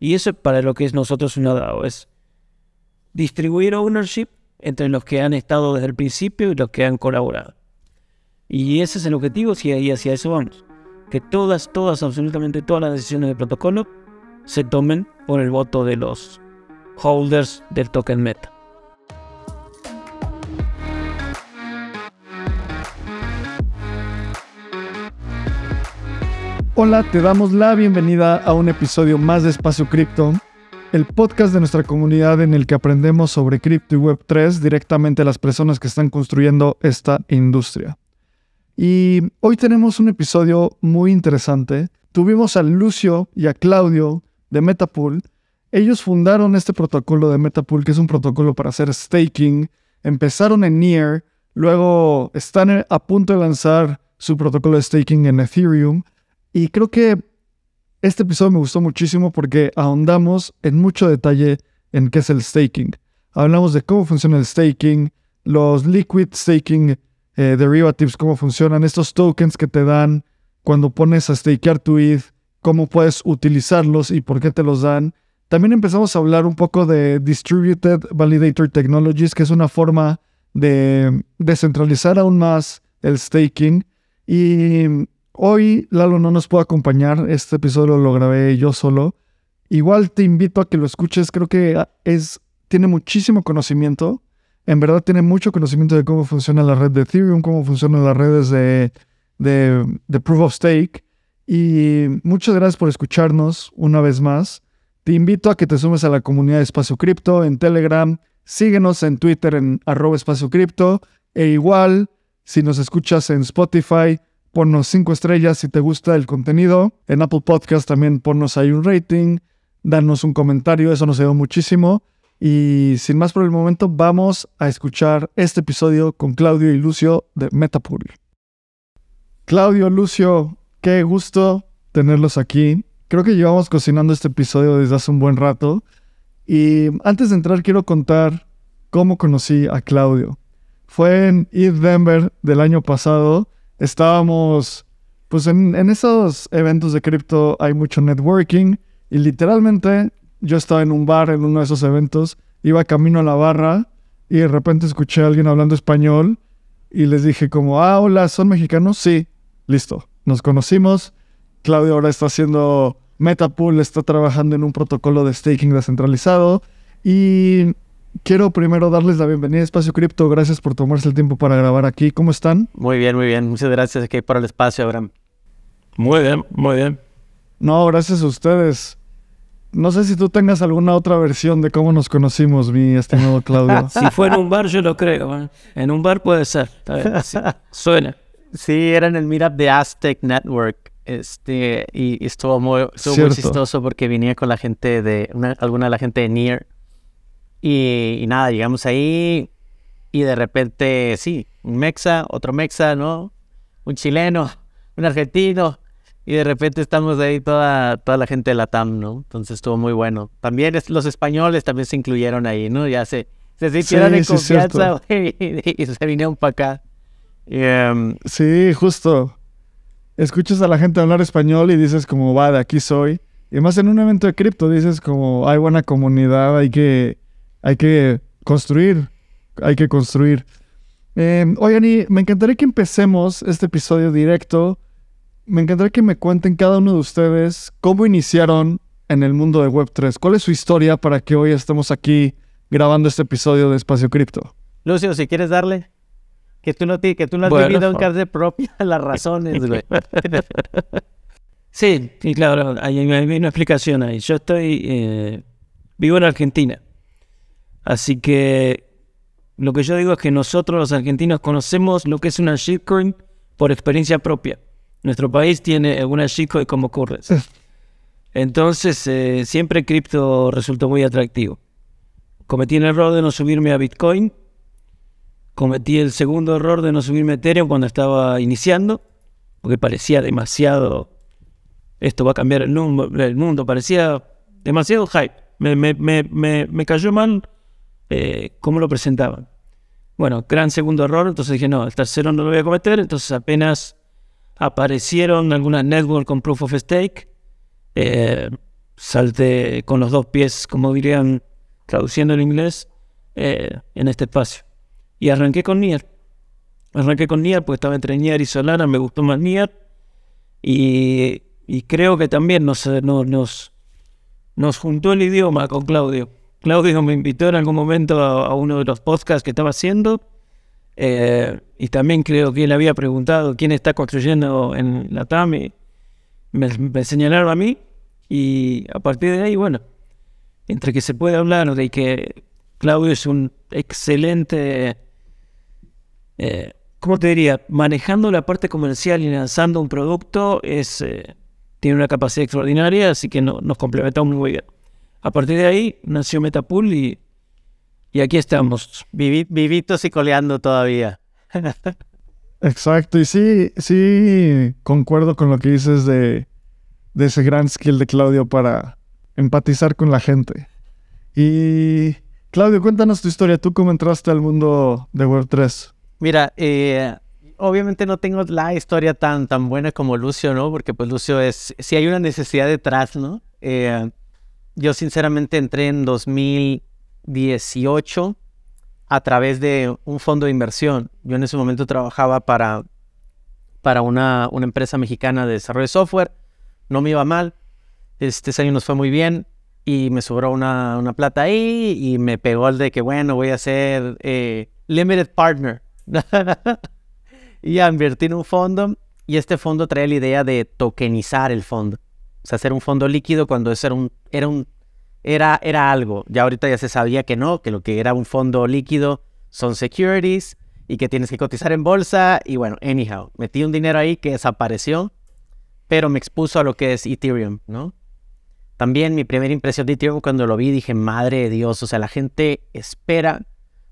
Y eso es para lo que es nosotros una DAO, es distribuir ownership entre los que han estado desde el principio y los que han colaborado. Y ese es el objetivo y hacia eso vamos. Que todas, todas, absolutamente todas las decisiones del protocolo se tomen por el voto de los holders del token meta. Hola, te damos la bienvenida a un episodio más de Espacio Cripto, el podcast de nuestra comunidad en el que aprendemos sobre cripto y Web3 directamente a las personas que están construyendo esta industria. Y hoy tenemos un episodio muy interesante. Tuvimos a Lucio y a Claudio de Metapool. Ellos fundaron este protocolo de Metapool, que es un protocolo para hacer staking. Empezaron en Near, luego están a punto de lanzar su protocolo de staking en Ethereum y creo que este episodio me gustó muchísimo porque ahondamos en mucho detalle en qué es el staking. Hablamos de cómo funciona el staking, los liquid staking eh, derivatives, cómo funcionan, estos tokens que te dan cuando pones a stakear tu ETH, cómo puedes utilizarlos y por qué te los dan. También empezamos a hablar un poco de Distributed Validator Technologies, que es una forma de descentralizar aún más el staking. Y Hoy Lalo no nos puede acompañar, este episodio lo grabé yo solo. Igual te invito a que lo escuches, creo que es, tiene muchísimo conocimiento. En verdad tiene mucho conocimiento de cómo funciona la red de Ethereum, cómo funcionan las redes de, de, Proof of Stake. Y muchas gracias por escucharnos una vez más. Te invito a que te sumes a la comunidad de Espacio Cripto en Telegram. Síguenos en Twitter en arroba espacio cripto. E igual, si nos escuchas en Spotify, ponnos cinco estrellas si te gusta el contenido. En Apple Podcast también ponnos ahí un rating, danos un comentario, eso nos ayuda muchísimo. Y sin más por el momento, vamos a escuchar este episodio con Claudio y Lucio de Metapool. Claudio, Lucio, qué gusto tenerlos aquí. Creo que llevamos cocinando este episodio desde hace un buen rato. Y antes de entrar, quiero contar cómo conocí a Claudio. Fue en ETH Denver del año pasado estábamos, pues en, esos eventos de cripto hay mucho networking y literalmente yo estaba en un bar en uno de esos eventos, iba camino a la barra y de repente escuché a alguien hablando español y les dije como, ah, hola, ¿son mexicanos? Sí, listo, nos conocimos. Claudio ahora está haciendo Metapool, está trabajando en un protocolo de staking descentralizado y quiero primero darles la bienvenida a Espacio Cripto. Gracias por tomarse el tiempo para grabar aquí. ¿Cómo están? Muy bien, muy bien. Muchas gracias aquí por el espacio, Abraham. Muy bien, muy bien. No, gracias a ustedes. No sé si tú tengas alguna otra versión de cómo nos conocimos, mi estimado Claudio. si fue en un bar, yo lo creo. ¿eh? En un bar puede ser. Suena. Sí, era en el meetup de Aztec Network. Este, y, estuvo, muy, estuvo muy chistoso porque venía con la gente de, alguna de la gente de Near y, nada, llegamos ahí y de repente, sí, un mexa, otro mexa, ¿no? Un chileno, un argentino. Y de repente estamos ahí toda, toda la gente de la TAM, ¿no? Entonces estuvo muy bueno. También los españoles también se incluyeron ahí, ¿no? Ya se, se sintieron en confianza y, se vinieron para acá. Em, sí, justo. Escuchas a la gente hablar español y dices como, va, de aquí soy. Y más en un evento de cripto dices como, hay buena comunidad, hay que hay que construir, hay que construir. Eh, oigan, y me encantaría que empecemos este episodio directo. Me encantaría que me cuenten cada uno de ustedes cómo iniciaron en el mundo de Web3. ¿Cuál es su historia para que hoy estemos aquí grabando este episodio de Espacio Cripto? Lucio, si quieres darle. Que tú no, que tú no has vivido en carne propia las razones, güey. sí, y claro, hay, una explicación ahí. Yo estoy... Eh, vivo en Argentina. Así que lo que yo digo es que nosotros los argentinos conocemos lo que es una shitcoin por experiencia propia. Nuestro país tiene una shitcoin como ocurre. Entonces, eh, siempre cripto resultó muy atractivo. Cometí el error de no subirme a Bitcoin. Cometí el segundo error de no subirme a Ethereum cuando estaba iniciando, porque parecía demasiado. Esto va a cambiar el, el mundo, parecía demasiado hype. Me, me, me, me cayó mal eh, cómo lo presentaban. Bueno, gran segundo error, entonces dije, no, el tercero no lo voy a cometer, entonces apenas aparecieron algunas networks con proof of stake, eh, salté con los dos pies, como dirían, traduciendo el inglés, eh, en este espacio. Y arranqué con Nier. Arranqué con Nier porque estaba entre Nier y Solana, me gustó más Nier. Y, creo que también nos, nos, nos juntó el idioma con Claudio. Claudio me invitó en algún momento a, uno de los podcasts que estaba haciendo. Eh, y también creo que él había preguntado quién está construyendo en la TAM. Y me, señalaron a mí. Y a partir de ahí, bueno, entre que se puede hablar de que Claudio es un excelente, eh, ¿cómo te diría? Manejando la parte comercial y lanzando un producto, es, eh, tiene una capacidad extraordinaria, así que nos complementamos muy bien. A partir de ahí nació Metapool y, y aquí estamos. vivitos y coleando todavía. Exacto, y sí, sí, concuerdo con lo que dices de, de ese gran skill de Claudio para empatizar con la gente. Y Claudio, cuéntanos tu historia. ¿Tú cómo entraste al mundo de Web3? Mira, eh, obviamente no tengo la historia tan, tan buena como Lucio, ¿no? Porque pues Lucio es, si hay una necesidad detrás, ¿no? Eh, yo sinceramente entré en 2018 a través de un fondo de inversión. Yo en ese momento trabajaba para, para una, una empresa mexicana de desarrollo de software. No me iba mal. Este año nos fue muy bien y me sobró una, una plata ahí y me pegó el de que, bueno, voy a ser eh, limited partner. y ya invertí en un fondo y este fondo trae la idea de tokenizar el fondo. Sea, hacer un fondo líquido cuando era un, era un era, era algo. Ya ahorita ya se sabía que no, que lo que era un fondo líquido son securities y que tienes que cotizar en bolsa. Y bueno, anyhow, metí un dinero ahí que desapareció, pero me expuso a lo que es Ethereum, ¿no? También mi primera impresión de Ethereum cuando lo vi dije, madre de Dios, o sea, la gente espera.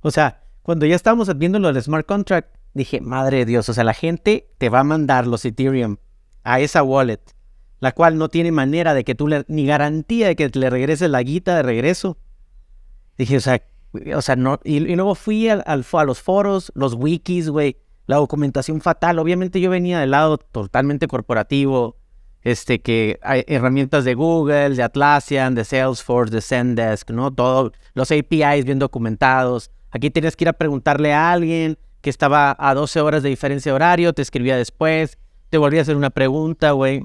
O sea, cuando ya estábamos viendo lo del smart contract, dije, madre de Dios, o sea, la gente te va a mandar los Ethereum a esa wallet la cual no tiene manera de que tú le, ni garantía de que le regreses la guita de regreso. Dije, o sea, o sea, no, y, luego fui al, a los foros, los wikis, güey, la documentación fatal. Obviamente yo venía del lado totalmente corporativo, este, que hay herramientas de Google, de Atlassian, de Salesforce, de Zendesk, ¿no? Todo, los APIs bien documentados. Aquí tenías que ir a preguntarle a alguien que estaba a 12 horas de diferencia de horario, te escribía después, te volvía a hacer una pregunta, güey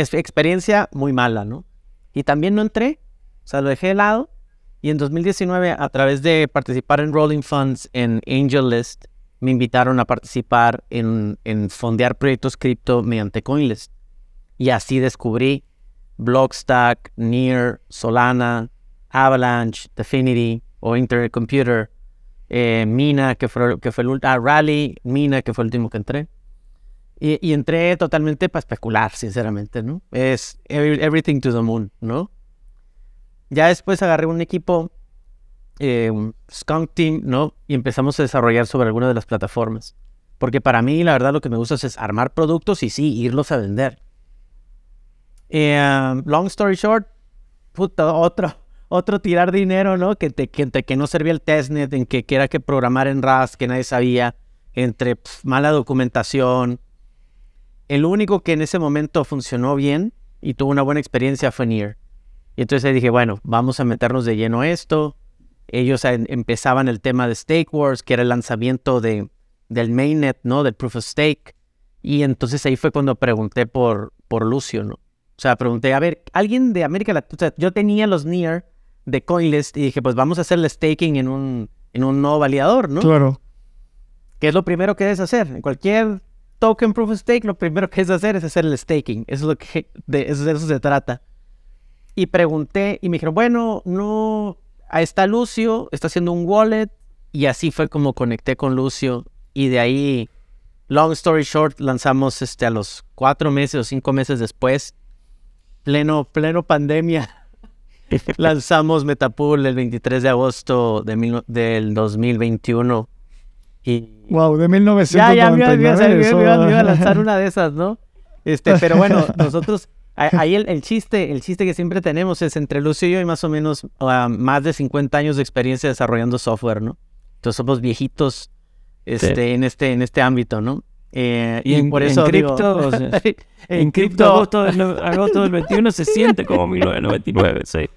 experiencia muy mala, ¿no? Y también no entré, o sea, lo dejé de lado. Y en 2019, a través de participar en Rolling Funds en AngelList, me invitaron a participar en, en fondear proyectos cripto mediante CoinList. Y así descubrí Blockstack, Near, Solana, Avalanche, Definity o Internet Computer, eh, Mina, que fue, que fue el último, ah, Rally, Mina, que fue el último que entré. Y, entré totalmente para especular, sinceramente, ¿no? Es everything to the moon, ¿no? Ya después agarré un equipo, eh, un Skunk Team, ¿no? Y empezamos a desarrollar sobre alguna de las plataformas. Porque para mí, la verdad, lo que me gusta es armar productos y sí, irlos a vender. Eh, long story short, puta, otro, otro tirar dinero, ¿no? Que, te, que, que no servía el testnet, en que, era que programar en Rust, que nadie sabía, entre mala documentación, el único que en ese momento funcionó bien y tuvo una buena experiencia fue Near. Y entonces dije, bueno, vamos a meternos de lleno a esto. Ellos empezaban el tema de Stake Wars, que era el lanzamiento de, del mainnet, ¿no? Del Proof of Stake. Y entonces ahí fue cuando pregunté por, por Lucio, ¿no? O sea, pregunté, a ver, alguien de América Latina, yo tenía los Near de CoinList y dije, pues vamos a hacer el staking en un, en un nuevo validador, ¿no? Claro. ¿Qué es lo primero que debes hacer? En cualquier token proof of stake, lo primero que es hacer es hacer el staking. Eso es lo que de eso, se trata. Y pregunté y me dijeron, bueno, no, ahí está Lucio, está haciendo un wallet. Y así fue como conecté con Lucio. Y de ahí, long story short, lanzamos este, a los cuatro meses o cinco meses después, pleno, pleno pandemia, lanzamos Metapool el 23 de agosto de del 2021 wow, de 1999. Ya, ya, me, iba, a lanzar una de esas, ¿no? Este, pero bueno, nosotros, ahí el, chiste, el chiste que siempre tenemos es entre Lucio y yo hay más o menos ah, más de 50 años de experiencia desarrollando software, ¿no? Entonces somos viejitos este, en, este, en este ámbito, ¿no? Eh, y, en, por eso en cripto, en cripto agosto, agosto del 21 se siente como 1999, sí.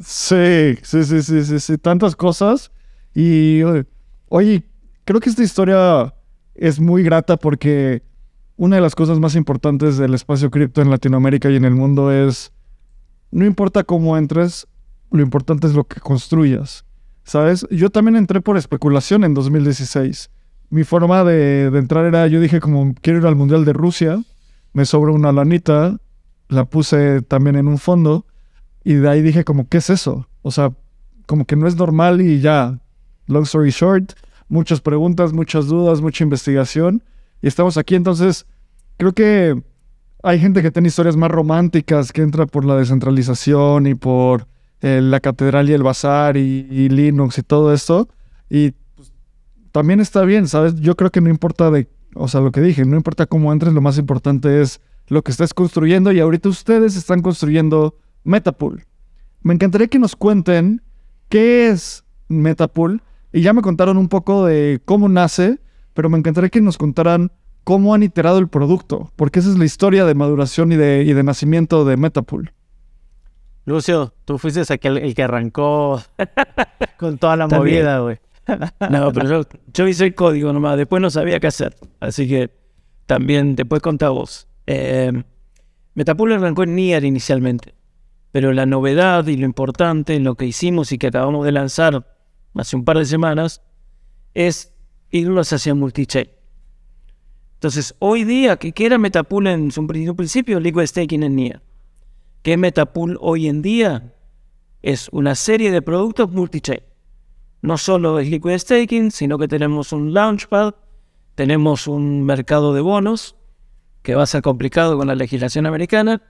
Sí, sí, sí, sí, sí, tantas cosas. Y oye, creo que esta historia es muy grata porque una de las cosas más importantes del espacio cripto en Latinoamérica y en el mundo es, no importa cómo entres, lo importante es lo que construyas. ¿Sabes? Yo también entré por especulación en 2016. Mi forma de, entrar era, yo dije como, quiero ir al Mundial de Rusia, me sobra una lanita, la puse también en un fondo y de ahí dije como, ¿qué es eso? O sea, como que no es normal y ya, long story short, muchas preguntas, muchas dudas, mucha investigación y estamos aquí. Entonces, creo que hay gente que tiene historias más románticas, que entra por la descentralización y por eh, la catedral y el bazar y, Linux y todo esto. Y pues, también está bien, ¿sabes? Yo creo que no importa de, o sea, lo que dije, no importa cómo entres, lo más importante es lo que estés construyendo y ahorita ustedes están construyendo Metapool. Me encantaría que nos cuenten qué es Metapool y ya me contaron un poco de cómo nace, pero me encantaría que nos contaran cómo han iterado el producto, porque esa es la historia de maduración y de, y de nacimiento de Metapool. Lucio, tú fuiste aquel el que arrancó con toda la movida, güey. no, pero yo, hice el código nomás, después no sabía qué hacer. Así que también después contá vos. Eh, Metapool arrancó en Nier inicialmente, pero la novedad y lo importante, lo que hicimos y que acabamos de lanzar hace un par de semanas, es irnos hacia multichain. Entonces, hoy día, ¿qué era Metapool en su principio? Liquid Staking en NIA. ¿Qué es Metapool hoy en día? Es una serie de productos multichain. No solo es Liquid Staking, sino que tenemos un Launchpad, tenemos un mercado de bonos, que va a ser complicado con la legislación americana,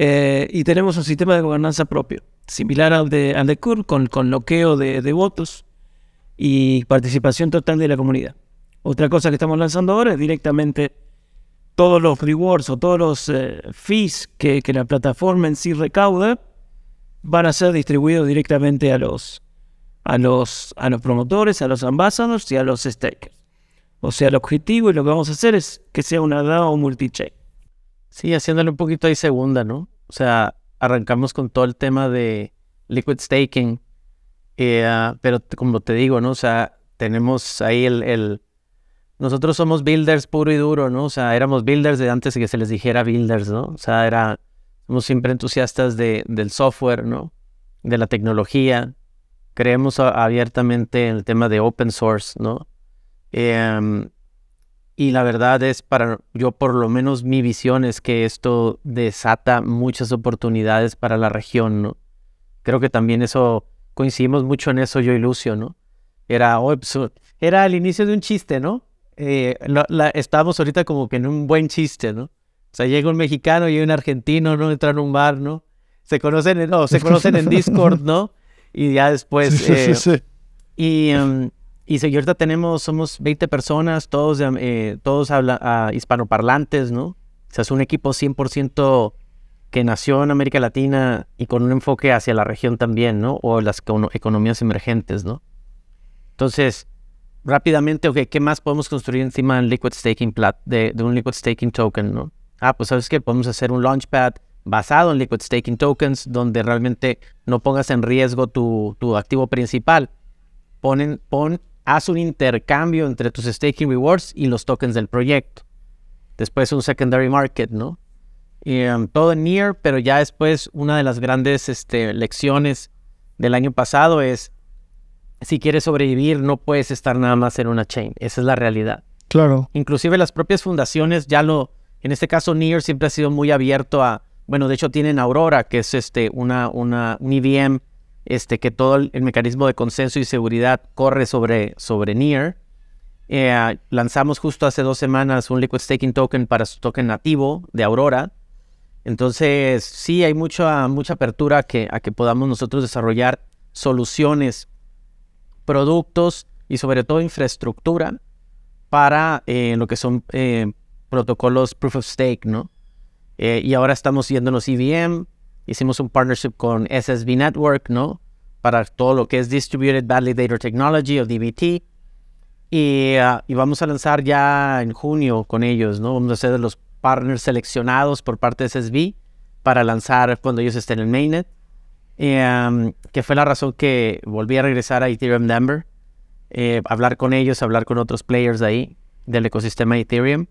eh, y tenemos un sistema de gobernanza propio, similar al de, al de CUR, con, con bloqueo de, de votos y participación total de la comunidad. Otra cosa que estamos lanzando ahora es directamente todos los rewards o todos los eh, fees que, la plataforma en sí recauda van a ser distribuidos directamente a los, a los, a los promotores, a los ambassadors y a los stakers. O sea, el objetivo y lo que vamos a hacer es que sea una DAO multi-chain. Sí, haciéndole un poquito ahí segunda, ¿no? O sea, arrancamos con todo el tema de liquid staking, eh, ah, pero como te digo, ¿no? O sea, tenemos ahí el nosotros somos builders puro y duro, ¿no? O sea, éramos builders de antes de que se les dijera builders, ¿no? O sea, era, somos siempre entusiastas de, del software, ¿no? De la tecnología. Creemos abiertamente en el tema de open source, ¿no? Em, y la verdad es, para yo por lo menos mi visión es que esto desata muchas oportunidades para la región, ¿no? Creo que también eso, coincidimos mucho en eso yo y Lucio, ¿no? Era, oh, era el inicio de un chiste, ¿no? eh, estamos ahorita como que en un buen chiste, ¿no? O sea, llega un mexicano y un argentino, ¿no? Entran a un bar, ¿no? Se conocen, en, no, se conocen en Discord, ¿no? Y ya después... Sí, sí, sí, eh, y, um, y ahorita tenemos, somos 20 personas, todos, eh, todos habla, hispanoparlantes, ¿no? O sea, es un equipo 100% que nació en América Latina y con un enfoque hacia la región también, ¿no? O las economías emergentes, ¿no? Entonces, rápidamente, ¿qué más podemos construir encima del liquid staking de, un liquid staking token, no? Ah, pues sabes que podemos hacer un launchpad basado en liquid staking tokens donde realmente no pongas en riesgo tu, activo principal. Ponen, pon, haz un intercambio entre tus staking rewards y los tokens del proyecto. Después un secondary market, ¿no? Y, um, todo en near, pero ya después una de las grandes este, lecciones del año pasado es si quieres sobrevivir, no puedes estar nada más en una chain. Esa es la realidad. Claro. Inclusive las propias fundaciones ya lo, en este caso Near siempre ha sido muy abierto a, bueno, de hecho tienen Aurora, que es este, una, una, un EVM, este, que todo el, mecanismo de consenso y seguridad corre sobre, sobre Near. Eh, lanzamos justo hace dos semanas un Liquid Staking Token para su token nativo de Aurora. Entonces, sí, hay mucha, mucha apertura que, a que podamos nosotros desarrollar soluciones productos y sobre todo infraestructura para eh, lo que son eh, protocolos proof of stake, ¿no? Eh, y ahora estamos yéndonos EVM, hicimos un partnership con SSV Network, ¿no? Para todo lo que es Distributed Validator Technology o DBT. Y, ah, y, vamos a lanzar ya en junio con ellos, ¿no? Vamos a ser de los partners seleccionados por parte de SSB para lanzar cuando ellos estén en Mainnet. Em, que fue la razón que volví a regresar a Ethereum Denver, eh, hablar con ellos, hablar con otros players de ahí, del ecosistema Ethereum.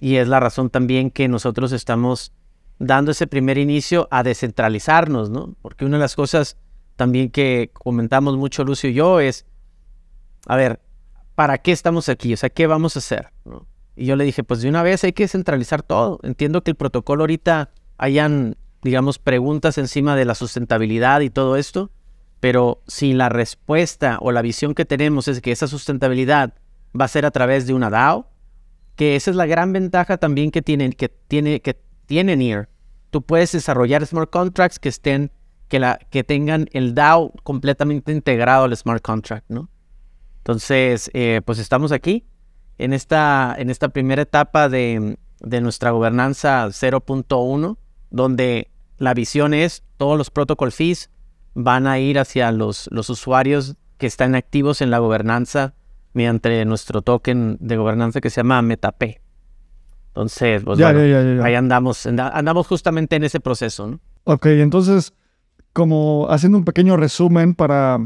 Y es la razón también que nosotros estamos dando ese primer inicio a descentralizarnos, ¿no? Porque una de las cosas también que comentamos mucho Lucio y yo es, a ver, ¿para qué estamos aquí? O sea, ¿qué vamos a hacer? Y yo le dije, pues de una vez hay que centralizar todo. Entiendo que el protocolo ahorita hayan, digamos, preguntas encima de la sustentabilidad y todo esto, pero si la respuesta o la visión que tenemos es que esa sustentabilidad va a ser a través de una DAO, que esa es la gran ventaja también que tienen, que tiene, que tiene NEAR. Tú puedes desarrollar smart contracts que estén, que, la, que tengan el DAO completamente integrado al smart contract, ¿no? Entonces, eh, pues estamos aquí en esta, en esta primera etapa de, de nuestra gobernanza 0.1, donde la visión es todos los protocol fees van a ir hacia los, los usuarios que están activos en la gobernanza mediante nuestro token de gobernanza que se llama MetaP. Entonces, pues ahí andamos, andamos justamente en ese proceso. ¿no? Ok, entonces, como haciendo un pequeño resumen para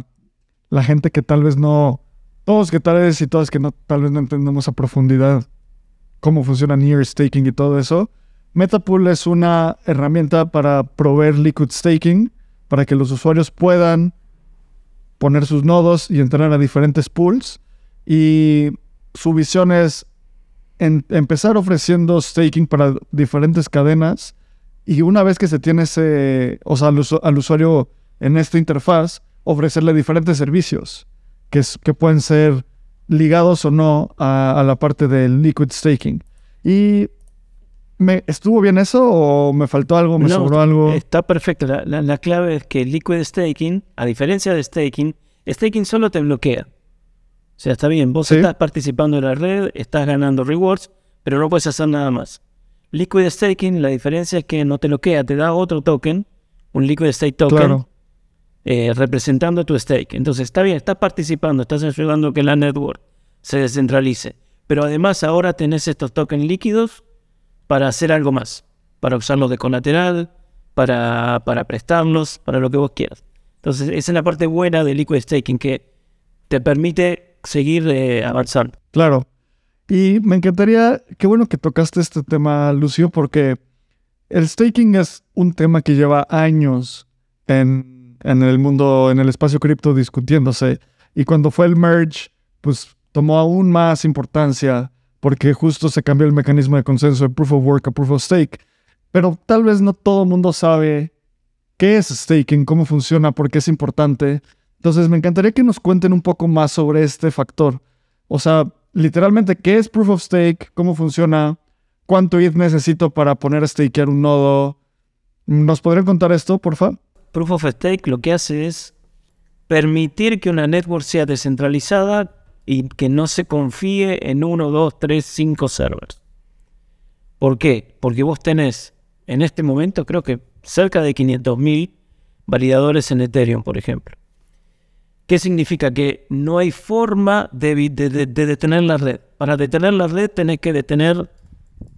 la gente que tal vez no, todos que tal vez y todas que no, tal vez no entendemos a profundidad cómo funciona Near Staking y todo eso, Metapool es una herramienta para proveer liquid staking para que los usuarios puedan poner sus nodos y entrar a diferentes pools. Y su visión es empezar ofreciendo staking para diferentes cadenas. Y una vez que se tiene ese, o sea, al, usuario en esta interfaz, ofrecerle diferentes servicios que, que pueden ser ligados o no a, a la parte del liquid staking. Y ¿Me, ¿Estuvo bien eso o me faltó algo, me sobró algo? Está perfecto. La, clave es que Liquid Staking, a diferencia de Staking, Staking solo te bloquea. O sea, está bien, vos estás participando en la red, estás ganando rewards, pero no puedes hacer nada más. Liquid Staking, la diferencia es que no te bloquea, te da otro token, un Liquid Stake Token, eh, representando tu stake. Entonces, está bien, estás participando, estás ayudando a que la network se descentralice. Pero además ahora tenés estos tokens líquidos para hacer algo más, para usarlos de colateral, para, para prestarlos, para lo que vos quieras. Entonces, esa es la parte buena de Liquid Staking, que te permite seguir eh, avanzando. Claro. Y me encantaría, qué bueno que tocaste este tema, Lucio, porque el staking es un tema que lleva años en, en el mundo, en el espacio cripto discutiéndose. Y cuando fue el merge, pues tomó aún más importancia porque justo se cambió el mecanismo de consenso de proof of work a proof of stake. Pero tal vez no todo el mundo sabe qué es staking, cómo funciona, por qué es importante. Entonces me encantaría que nos cuenten un poco más sobre este factor. O sea, literalmente, ¿qué es proof of stake? ¿Cómo funciona? ¿Cuánto ETH necesito para poner a stakear un nodo? ¿Nos podrían contar esto, por favor? Proof of stake lo que hace es permitir que una network sea descentralizada y que no se confíe en uno, dos, tres, cinco servers. ¿Por qué? Porque vos tenés en este momento creo que cerca de 500.000 validadores en Ethereum, por ejemplo. ¿Qué significa? Que no hay forma de, detener la red. Para detener la red tenés que detener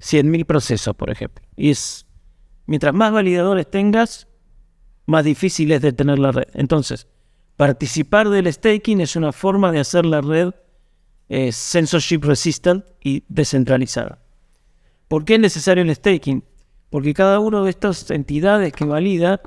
100.000 procesos, por ejemplo. Y es, mientras más validadores tengas, más difícil es detener la red. Entonces, Participar del staking es una forma de hacer la red eh, censorship resistant y descentralizada. ¿Por qué es necesario el staking? Porque cada una de estas entidades que valida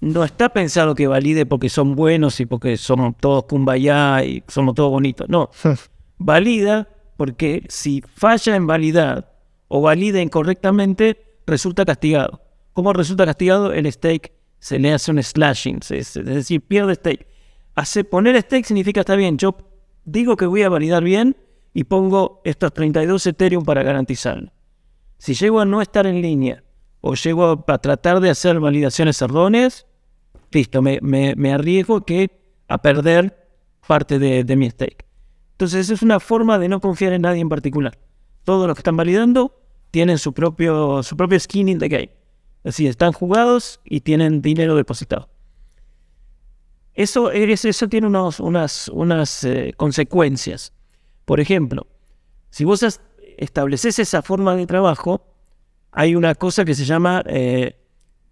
no está pensado que valide porque son buenos y porque somos todos kumbaya y somos todos bonitos. No. valida porque si falla en validar o valida incorrectamente, resulta castigado. ¿Cómo resulta castigado? El stake se le hace un slashing, es, decir, pierde stake. Hace, poner stake significa, está bien, yo digo que voy a validar bien y pongo estos 32 Ethereum para garantizarlo. Si llego a no estar en línea o llego a, tratar de hacer validaciones erróneas, listo, me, me, arriesgo que a perder parte de, de, mi stake. Entonces es una forma de no confiar en nadie en particular. Todos los que están validando tienen su propio, su propio skin in the game. Así, están jugados y tienen dinero depositado. Eso, eso tiene unos, unas, unas eh, consecuencias. Por ejemplo, si vos estableces esa forma de trabajo, hay una cosa que se llama eh,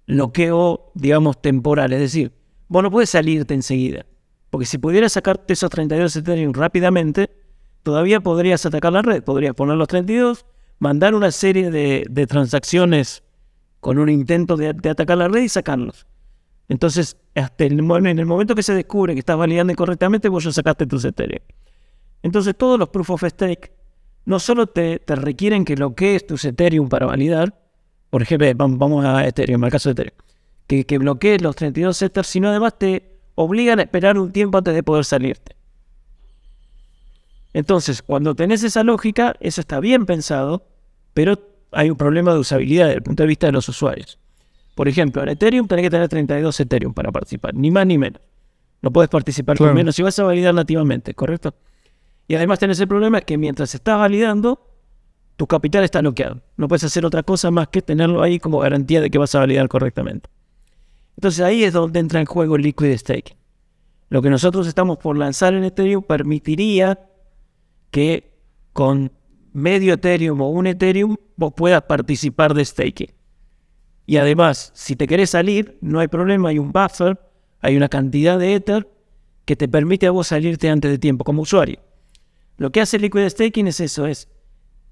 bloqueo, digamos, temporal. Es decir, vos no puedes salirte enseguida. Porque si pudieras sacarte esos 32 Ethereum rápidamente, todavía podrías atacar la red. Podrías poner los 32, mandar una serie de, transacciones con un intento de, atacar la red y sacarlos. Entonces, hasta el, en el momento que se descubre que estás validando incorrectamente, vos ya sacaste tus Ethereum. Entonces, todos los proof of stake no solo te, te requieren que bloquees tus Ethereum para validar, por ejemplo, vamos a Ethereum, al caso de Ethereum, que, que bloquees los 32 Ethers, sino además te obligan a esperar un tiempo antes de poder salirte. Entonces, cuando tenés esa lógica, eso está bien pensado, pero hay un problema de usabilidad desde el punto de vista de los usuarios. Por ejemplo, en Ethereum tenés que tener 32 Ethereum para participar, ni más ni menos. No puedes participar con menos si vas a validar nativamente, ¿correcto? Y además tenés el problema que mientras estás validando, tu capital está bloqueado. No puedes hacer otra cosa más que tenerlo ahí como garantía de que vas a validar correctamente. Entonces ahí es donde entra en juego el liquid staking. Lo que nosotros estamos por lanzar en Ethereum permitiría que con medio Ethereum o un Ethereum vos puedas participar de staking. Y además, si te querés salir, no hay problema, hay un buffer, hay una cantidad de Ether que te permite a vos salirte antes de tiempo como usuario. Lo que hace Liquid Staking es eso, es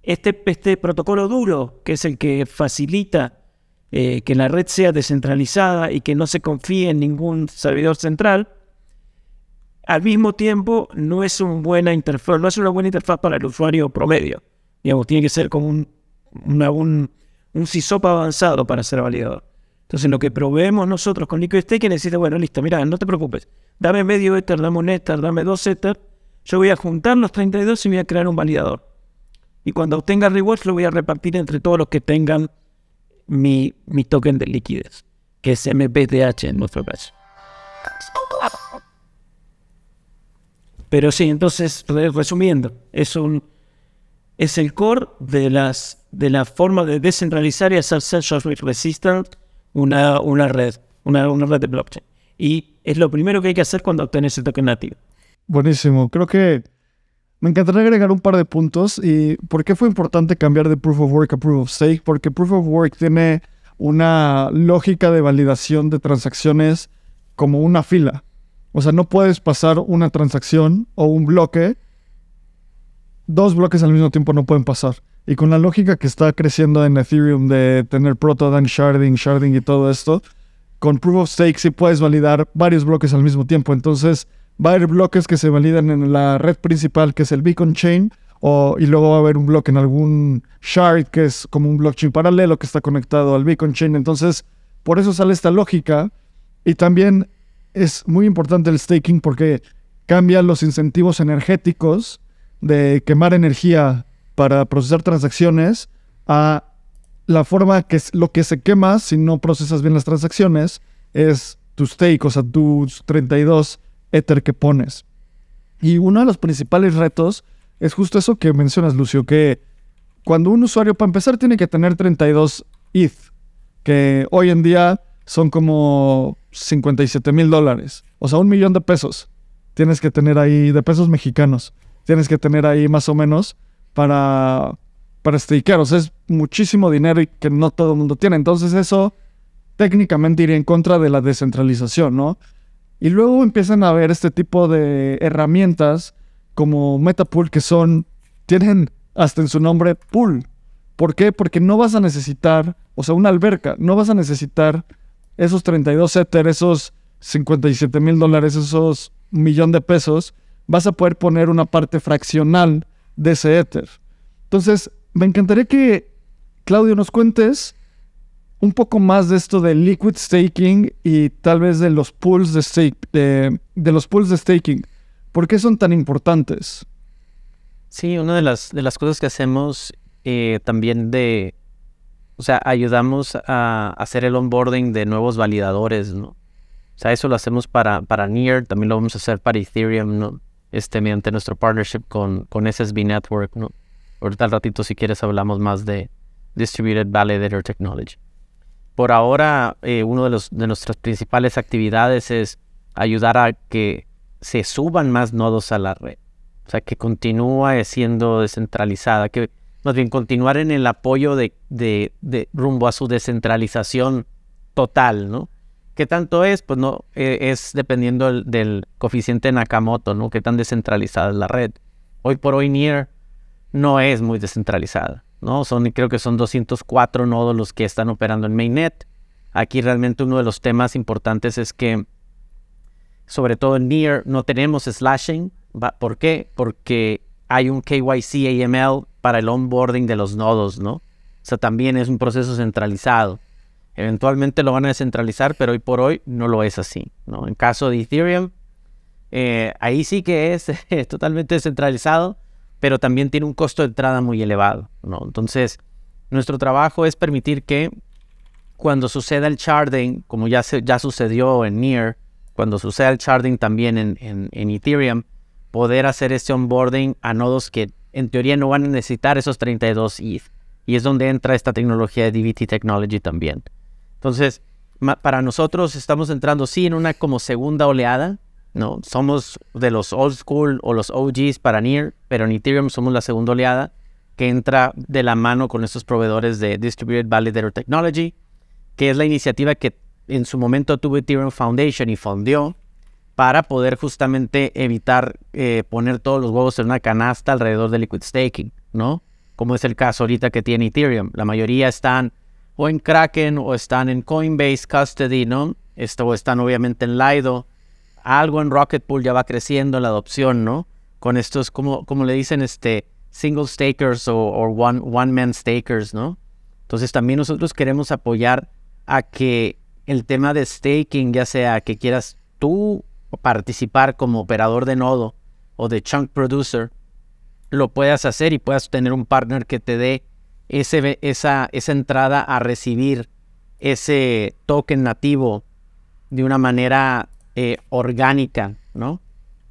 este, este protocolo duro, que es el que facilita eh, que la red sea descentralizada y que no se confíe en ningún servidor central, al mismo tiempo no es, una buena interfaz para el usuario promedio. Digamos, tiene que ser como un, un, un CISOP avanzado para ser validador. Entonces, lo que proveemos nosotros con Liquid Staking es decir, bueno, listo, mira, no te preocupes, dame medio Ether, dame un Ether, dame dos Ether, yo voy a juntar los 32 y voy a crear un validador. Y cuando obtenga rewards, lo voy a repartir entre todos los que tengan mi, mi token de liquidez, que es MPTH en nuestro caso. Pero sí, entonces, resumiendo, es un es el core de las de la forma de descentralizar y hacer self resistant una, una red, una, una red de blockchain. Y es lo primero que hay que hacer cuando obtienes el token nativo. Buenísimo. Creo que me encantaría agregar un par de puntos. ¿Y por qué fue importante cambiar de Proof of Work a Proof of Stake? Porque Proof of Work tiene una lógica de validación de transacciones como una fila. O sea, no puedes pasar una transacción o un bloque. Dos bloques al mismo tiempo no pueden pasar. Y con la lógica que está creciendo en Ethereum de tener proto-dank sharding, sharding y todo esto, con Proof of Stake sí puedes validar varios bloques al mismo tiempo. Entonces, va a haber bloques que se validan en la red principal, que es el Beacon Chain, o, y luego va a haber un bloque en algún shard, que es como un blockchain paralelo que está conectado al Beacon Chain. Entonces, por eso sale esta lógica. Y también es muy importante el staking porque cambia los incentivos energéticos de quemar energía para procesar transacciones a la forma que es lo que se quema si no procesas bien las transacciones es tu stake, o sea, tus 32 Ether que pones. Y uno de los principales retos es justo eso que mencionas, Lucio, que cuando un usuario, para empezar, tiene que tener 32 ETH, que hoy en día son como 57 mil dólares, o sea, un millón de pesos. Tienes que tener ahí, de pesos mexicanos, tienes que tener ahí más o menos para, para stakear. O sea, es muchísimo dinero y que no todo el mundo tiene. Entonces eso técnicamente iría en contra de la descentralización, ¿no? Y luego empiezan a ver este tipo de herramientas como Metapool que son, tienen hasta en su nombre pool. ¿Por qué? Porque no vas a necesitar, o sea, una alberca, no vas a necesitar esos 32 Ether, esos 57 mil dólares, esos millón de pesos, vas a poder poner una parte fraccional de ese Ether. Entonces, me encantaría que, Claudio, nos cuentes un poco más de esto de liquid staking y tal vez de los pools de stake, de, los pools de staking. ¿Por qué son tan importantes? Sí, una de las, de las cosas que hacemos eh, también de, o sea, ayudamos a hacer el onboarding de nuevos validadores, ¿no? O sea, eso lo hacemos para, para Near, también lo vamos a hacer para Ethereum, ¿no? Este, mediante nuestro partnership con, con SSB Network, ¿no? Ahorita al ratito, si quieres, hablamos más de Distributed Validator Technology. Por ahora, eh, una de, los, de nuestras principales actividades es ayudar a que se suban más nodos a la red. O sea, que continúe siendo descentralizada, que más bien continuar en el apoyo de, de, de rumbo a su descentralización total, ¿no? ¿Qué tanto es? Pues no, eh, es dependiendo del, coeficiente Nakamoto, ¿no? Qué tan descentralizada es la red. Hoy por hoy Near no es muy descentralizada, ¿no? Son, creo que son 204 nodos los que están operando en Mainnet. Aquí realmente uno de los temas importantes es que, sobre todo en Near, no tenemos slashing. ¿Por qué? Porque hay un KYC AML para el onboarding de los nodos, ¿no? O sea, también es un proceso centralizado. Eventualmente lo van a descentralizar, pero hoy por hoy no lo es así. ¿no? En caso de Ethereum, eh, ahí sí que es totalmente descentralizado, pero también tiene un costo de entrada muy elevado. ¿no? Entonces, nuestro trabajo es permitir que cuando suceda el sharding, como ya, ya sucedió en Near, cuando suceda el sharding también en, en Ethereum, poder hacer este onboarding a nodos que en teoría no van a necesitar esos 32 ETH. Y es donde entra esta tecnología de DBT Technology también. Entonces, para nosotros estamos entrando sí en una como segunda oleada, ¿no? Somos de los old school o los OGs para Near, pero en Ethereum somos la segunda oleada que entra de la mano con estos proveedores de Distributed Validator Technology, que es la iniciativa que en su momento tuvo Ethereum Foundation y fundió para poder justamente evitar eh, poner todos los huevos en una canasta alrededor de liquid staking, ¿no? Como es el caso ahorita que tiene Ethereum. La mayoría están o en Kraken o están en Coinbase Custody, ¿no? Esto, o están obviamente en Lido. Algo en Rocket Pool ya va creciendo la adopción, ¿no? Con estos, como, como le dicen, este, single stakers o, one, one man stakers, ¿no? Entonces también nosotros queremos apoyar a que el tema de staking, ya sea que quieras tú participar como operador de nodo o de chunk producer, lo puedas hacer y puedas tener un partner que te dé esa, esa entrada a recibir ese token nativo de una manera eh, orgánica, ¿no?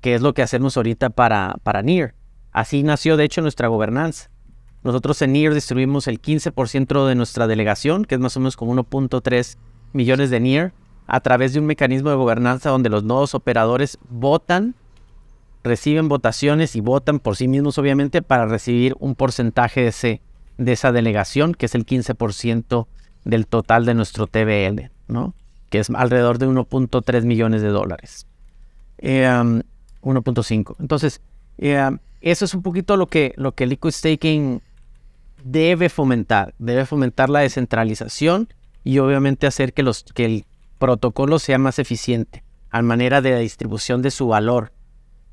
Que es lo que hacemos ahorita para, para NIR. Así nació, de hecho, nuestra gobernanza. Nosotros en NIR distribuimos el 15% de nuestra delegación, que es más o menos como 1.3 millones de NIR, a través de un mecanismo de gobernanza donde los nodos operadores votan, reciben votaciones y votan por sí mismos, obviamente, para recibir un porcentaje de ese, de esa delegación, que es el 15% del total de nuestro TBL, ¿no? Que es alrededor de 1.3 millones de dólares. 1.5. Um, Entonces, um, eso es un poquito lo que, lo que Liquid Staking debe fomentar. Debe fomentar la descentralización y obviamente hacer que, los, que el protocolo sea más eficiente a manera de la distribución de su valor.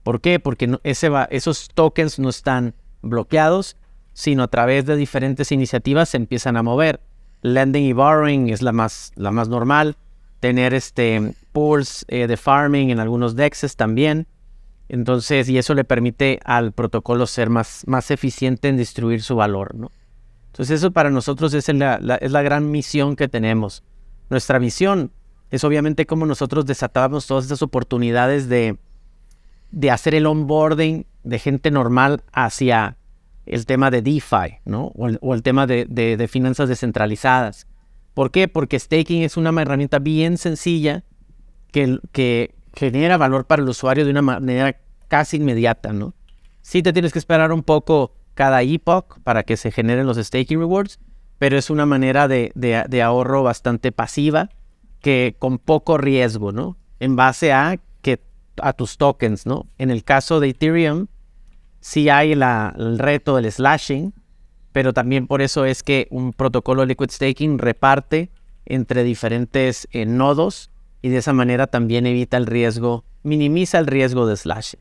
¿Por qué? Porque esos tokens no están bloqueados sino a través de diferentes iniciativas se empiezan a mover. Lending y borrowing es la más, la más normal. Tener este pools eh, de farming en algunos dexes también. Entonces, y eso le permite al protocolo ser más, más eficiente en distribuir su valor, ¿no? Entonces, eso para nosotros es la, es la gran misión que tenemos. Nuestra misión es obviamente cómo nosotros desatamos todas estas oportunidades de, de hacer el onboarding de gente normal hacia el tema de DeFi, ¿no? O el, tema de, finanzas descentralizadas. ¿Por qué? Porque staking es una herramienta bien sencilla que, que genera valor para el usuario de una manera casi inmediata, ¿no? Sí te tienes que esperar un poco cada epoch para que se generen los staking rewards, pero es una manera de, de, ahorro bastante pasiva que con poco riesgo, ¿no? En base a que a tus tokens, ¿no? En el caso de Ethereum, sí hay el reto del slashing, pero también por eso es que un protocolo liquid staking reparte entre diferentes eh, nodos y de esa manera también evita el riesgo, minimiza el riesgo de slashing,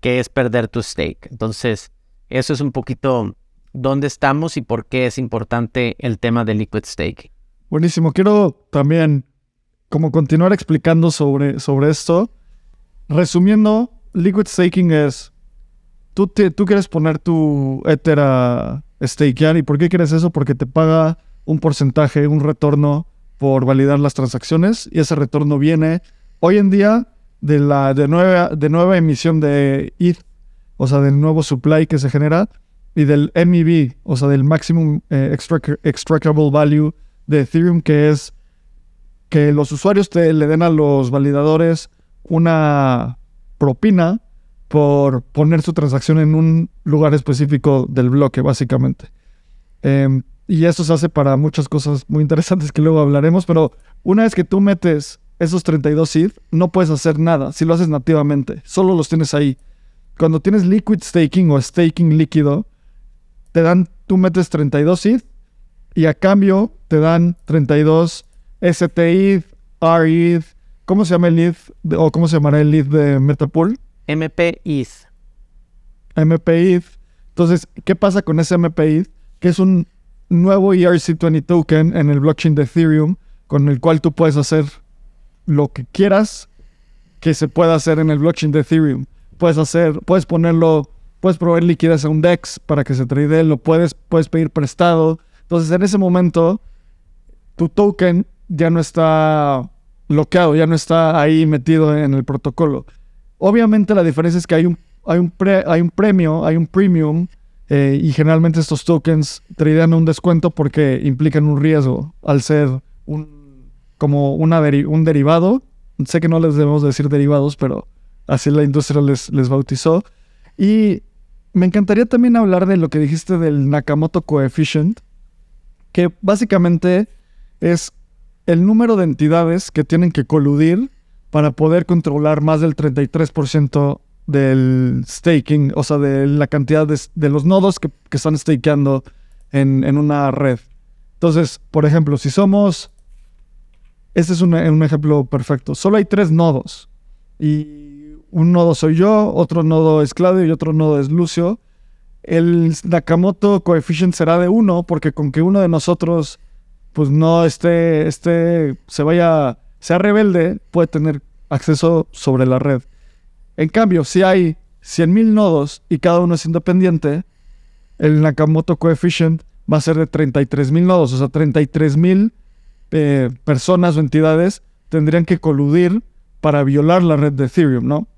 que es perder tu stake. Entonces, eso es un poquito dónde estamos y por qué es importante el tema de liquid staking. Buenísimo. Quiero también como continuar explicando sobre, sobre esto. Resumiendo, liquid staking es tú, quieres poner tu Ether a stakear. ¿Y por qué quieres eso? Porque te paga un porcentaje, un retorno por validar las transacciones y ese retorno viene hoy en día de la de nueva, de nueva emisión de ETH, o sea, del nuevo supply que se genera y del MEV, o sea, del maximum eh, extractable value de Ethereum, que es que los usuarios te, le den a los validadores una propina por poner su transacción en un lugar específico del bloque, básicamente. Em, y eso se hace para muchas cosas muy interesantes que luego hablaremos, pero una vez que tú metes esos 32 seed, no puedes hacer nada si lo haces nativamente, solo los tienes ahí. Cuando tienes liquid staking o staking líquido, te dan, tú metes 32 seed y a cambio te dan 32 STETH, RETH, ¿cómo se llama el ETH o cómo se llamará el ETH de Metapool? MPETH. MPETH. Entonces, ¿qué pasa con ese MPETH? Que es un nuevo ERC20 token en el blockchain de Ethereum con el cual tú puedes hacer lo que quieras que se pueda hacer en el blockchain de Ethereum. Puedes hacer, puedes ponerlo, puedes proveer liquidez a un DEX para que se trade, lo puedes, puedes pedir prestado. Entonces, en ese momento, tu token ya no está bloqueado, ya no está ahí metido en el protocolo. Obviamente la diferencia es que hay un, hay un, hay un premio, hay un premium, eh, y generalmente estos tokens tradean un descuento porque implican un riesgo al ser un, como un derivado. Sé que no les debemos decir derivados, pero así la industria les, les bautizó. Y me encantaría también hablar de lo que dijiste del Nakamoto Coefficient, que básicamente es el número de entidades que tienen que coludir para poder controlar más del 33% del staking, o sea, de la cantidad de, los nodos que, están stakeando en, una red. Entonces, por ejemplo, si somos... Este es un, ejemplo perfecto. Solo hay tres nodos. Y un nodo soy yo, otro nodo es Claudio y otro nodo es Lucio. El Nakamoto coefficient será de uno porque con que uno de nosotros pues no esté, esté, se vaya, sea rebelde, puede tener acceso sobre la red. En cambio, si hay 100.000 nodos y cada uno es independiente, el Nakamoto coefficient va a ser de 33.000 nodos, o sea, 33.000 eh, personas o entidades tendrían que coludir para violar la red de Ethereum, ¿no?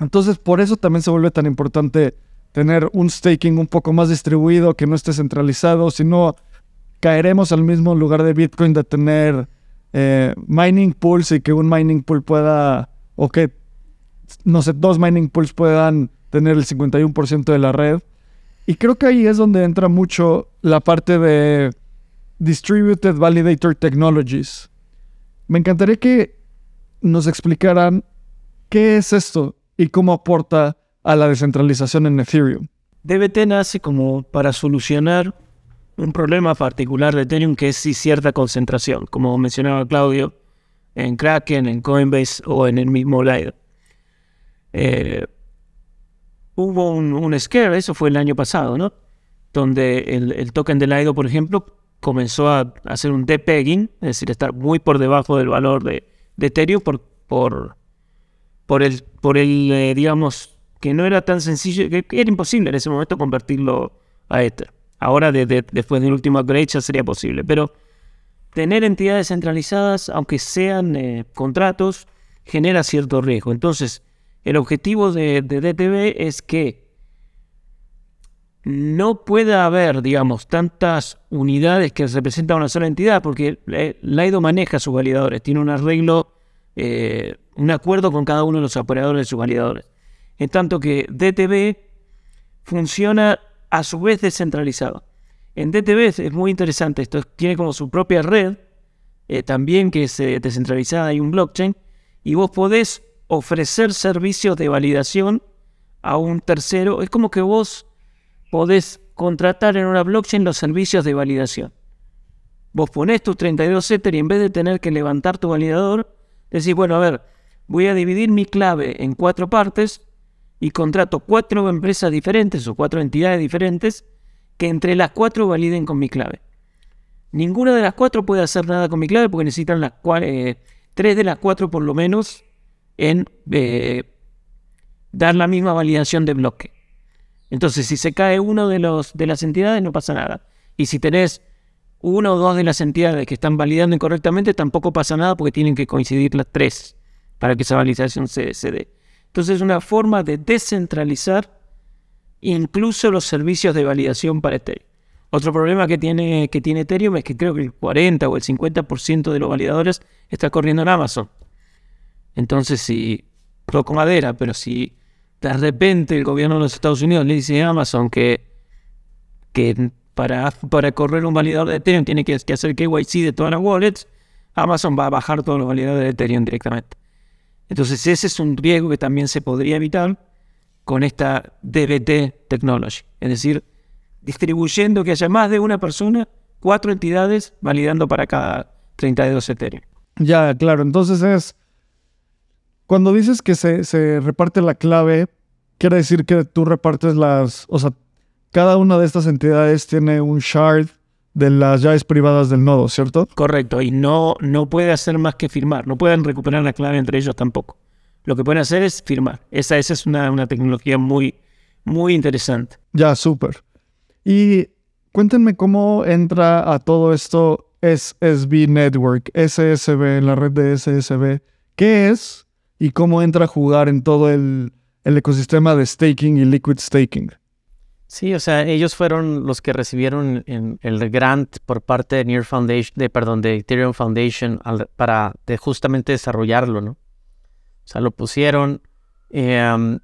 Entonces, por eso también se vuelve tan importante tener un staking un poco más distribuido, que no esté centralizado, sino caeremos al mismo lugar de Bitcoin de tener eh, mining pools y que un mining pool pueda, o que, no sé, dos mining pools puedan tener el 51% de la red. Y creo que ahí es donde entra mucho la parte de Distributed Validator Technologies. Me encantaría que nos explicaran qué es esto y cómo aporta a la descentralización en Ethereum. DBT nace como para solucionar un problema particular de Ethereum que es cierta concentración, como mencionaba Claudio, en Kraken, en Coinbase o en el mismo Lido. Eh, hubo un, un, scare, eso fue el año pasado, ¿no? Donde el, token de Lido, por ejemplo, comenzó a hacer un depegging, es decir, estar muy por debajo del valor de, Ethereum por el, por el eh, digamos, que no era tan sencillo, que, era imposible en ese momento convertirlo a Ether. Ahora, después del último upgrade, ya sería posible. Pero tener entidades centralizadas, aunque sean eh, contratos, genera cierto riesgo. Entonces, el objetivo de, DTV es que no pueda haber, digamos, tantas unidades que representan una sola entidad, porque eh, Laido maneja sus validadores, tiene un arreglo, eh, un acuerdo con cada uno de los operadores de sus validadores. En tanto que DTV funciona a su vez descentralizado. En DTV es muy interesante, esto tiene como su propia red, eh, también que es eh, descentralizada y un blockchain, y vos podés ofrecer servicios de validación a un tercero. Es como que vos podés contratar en una blockchain los servicios de validación. Vos ponés tus 32 Ether y en vez de tener que levantar tu validador, decís, bueno, a ver, voy a dividir mi clave en cuatro partes y contrato cuatro empresas diferentes o cuatro entidades diferentes que entre las cuatro validen con mi clave. Ninguna de las cuatro puede hacer nada con mi clave porque necesitan las eh, tres de las cuatro por lo menos en eh, dar la misma validación de bloque. Entonces, si se cae uno de, los, de las entidades, no pasa nada. Y si tenés uno o dos de las entidades que están validando incorrectamente, tampoco pasa nada porque tienen que coincidir las tres para que esa validación se dé. Entonces es una forma de descentralizar incluso los servicios de validación para Ethereum. Otro problema que tiene, que tiene Ethereum es que creo que el 40 o el 50% de los validadores está corriendo en Amazon. Entonces, si toco madera, pero si de repente el gobierno de los Estados Unidos le dice a Amazon que, que para, para correr un validador de Ethereum tiene que, que hacer KYC de todas las wallets, Amazon va a bajar todos los validadores de Ethereum directamente. Entonces ese es un riesgo que también se podría evitar con esta DBT technology. Es decir, distribuyendo que haya más de una persona, cuatro entidades validando para cada 32 Ethereum. Ya, claro. Entonces es cuando dices que se, reparte la clave, quiere decir que tú repartes las, o sea, cada una de estas entidades tiene un shard de las llaves privadas del nodo, ¿cierto? Correcto, y no, no puede hacer más que firmar, no pueden recuperar la clave entre ellos tampoco. Lo que pueden hacer es firmar. Esa, esa es una, una tecnología muy, muy interesante. Ya, súper. Y cuéntenme cómo entra a todo esto SSB Network, SSB, la red de SSB. ¿Qué es? y cómo entra a jugar en todo el, ecosistema de staking y liquid staking. Sí, o sea, ellos fueron los que recibieron el grant por parte de Near Foundation, de perdón, de Ethereum Foundation para justamente desarrollarlo, ¿no? O sea, lo pusieron. Em,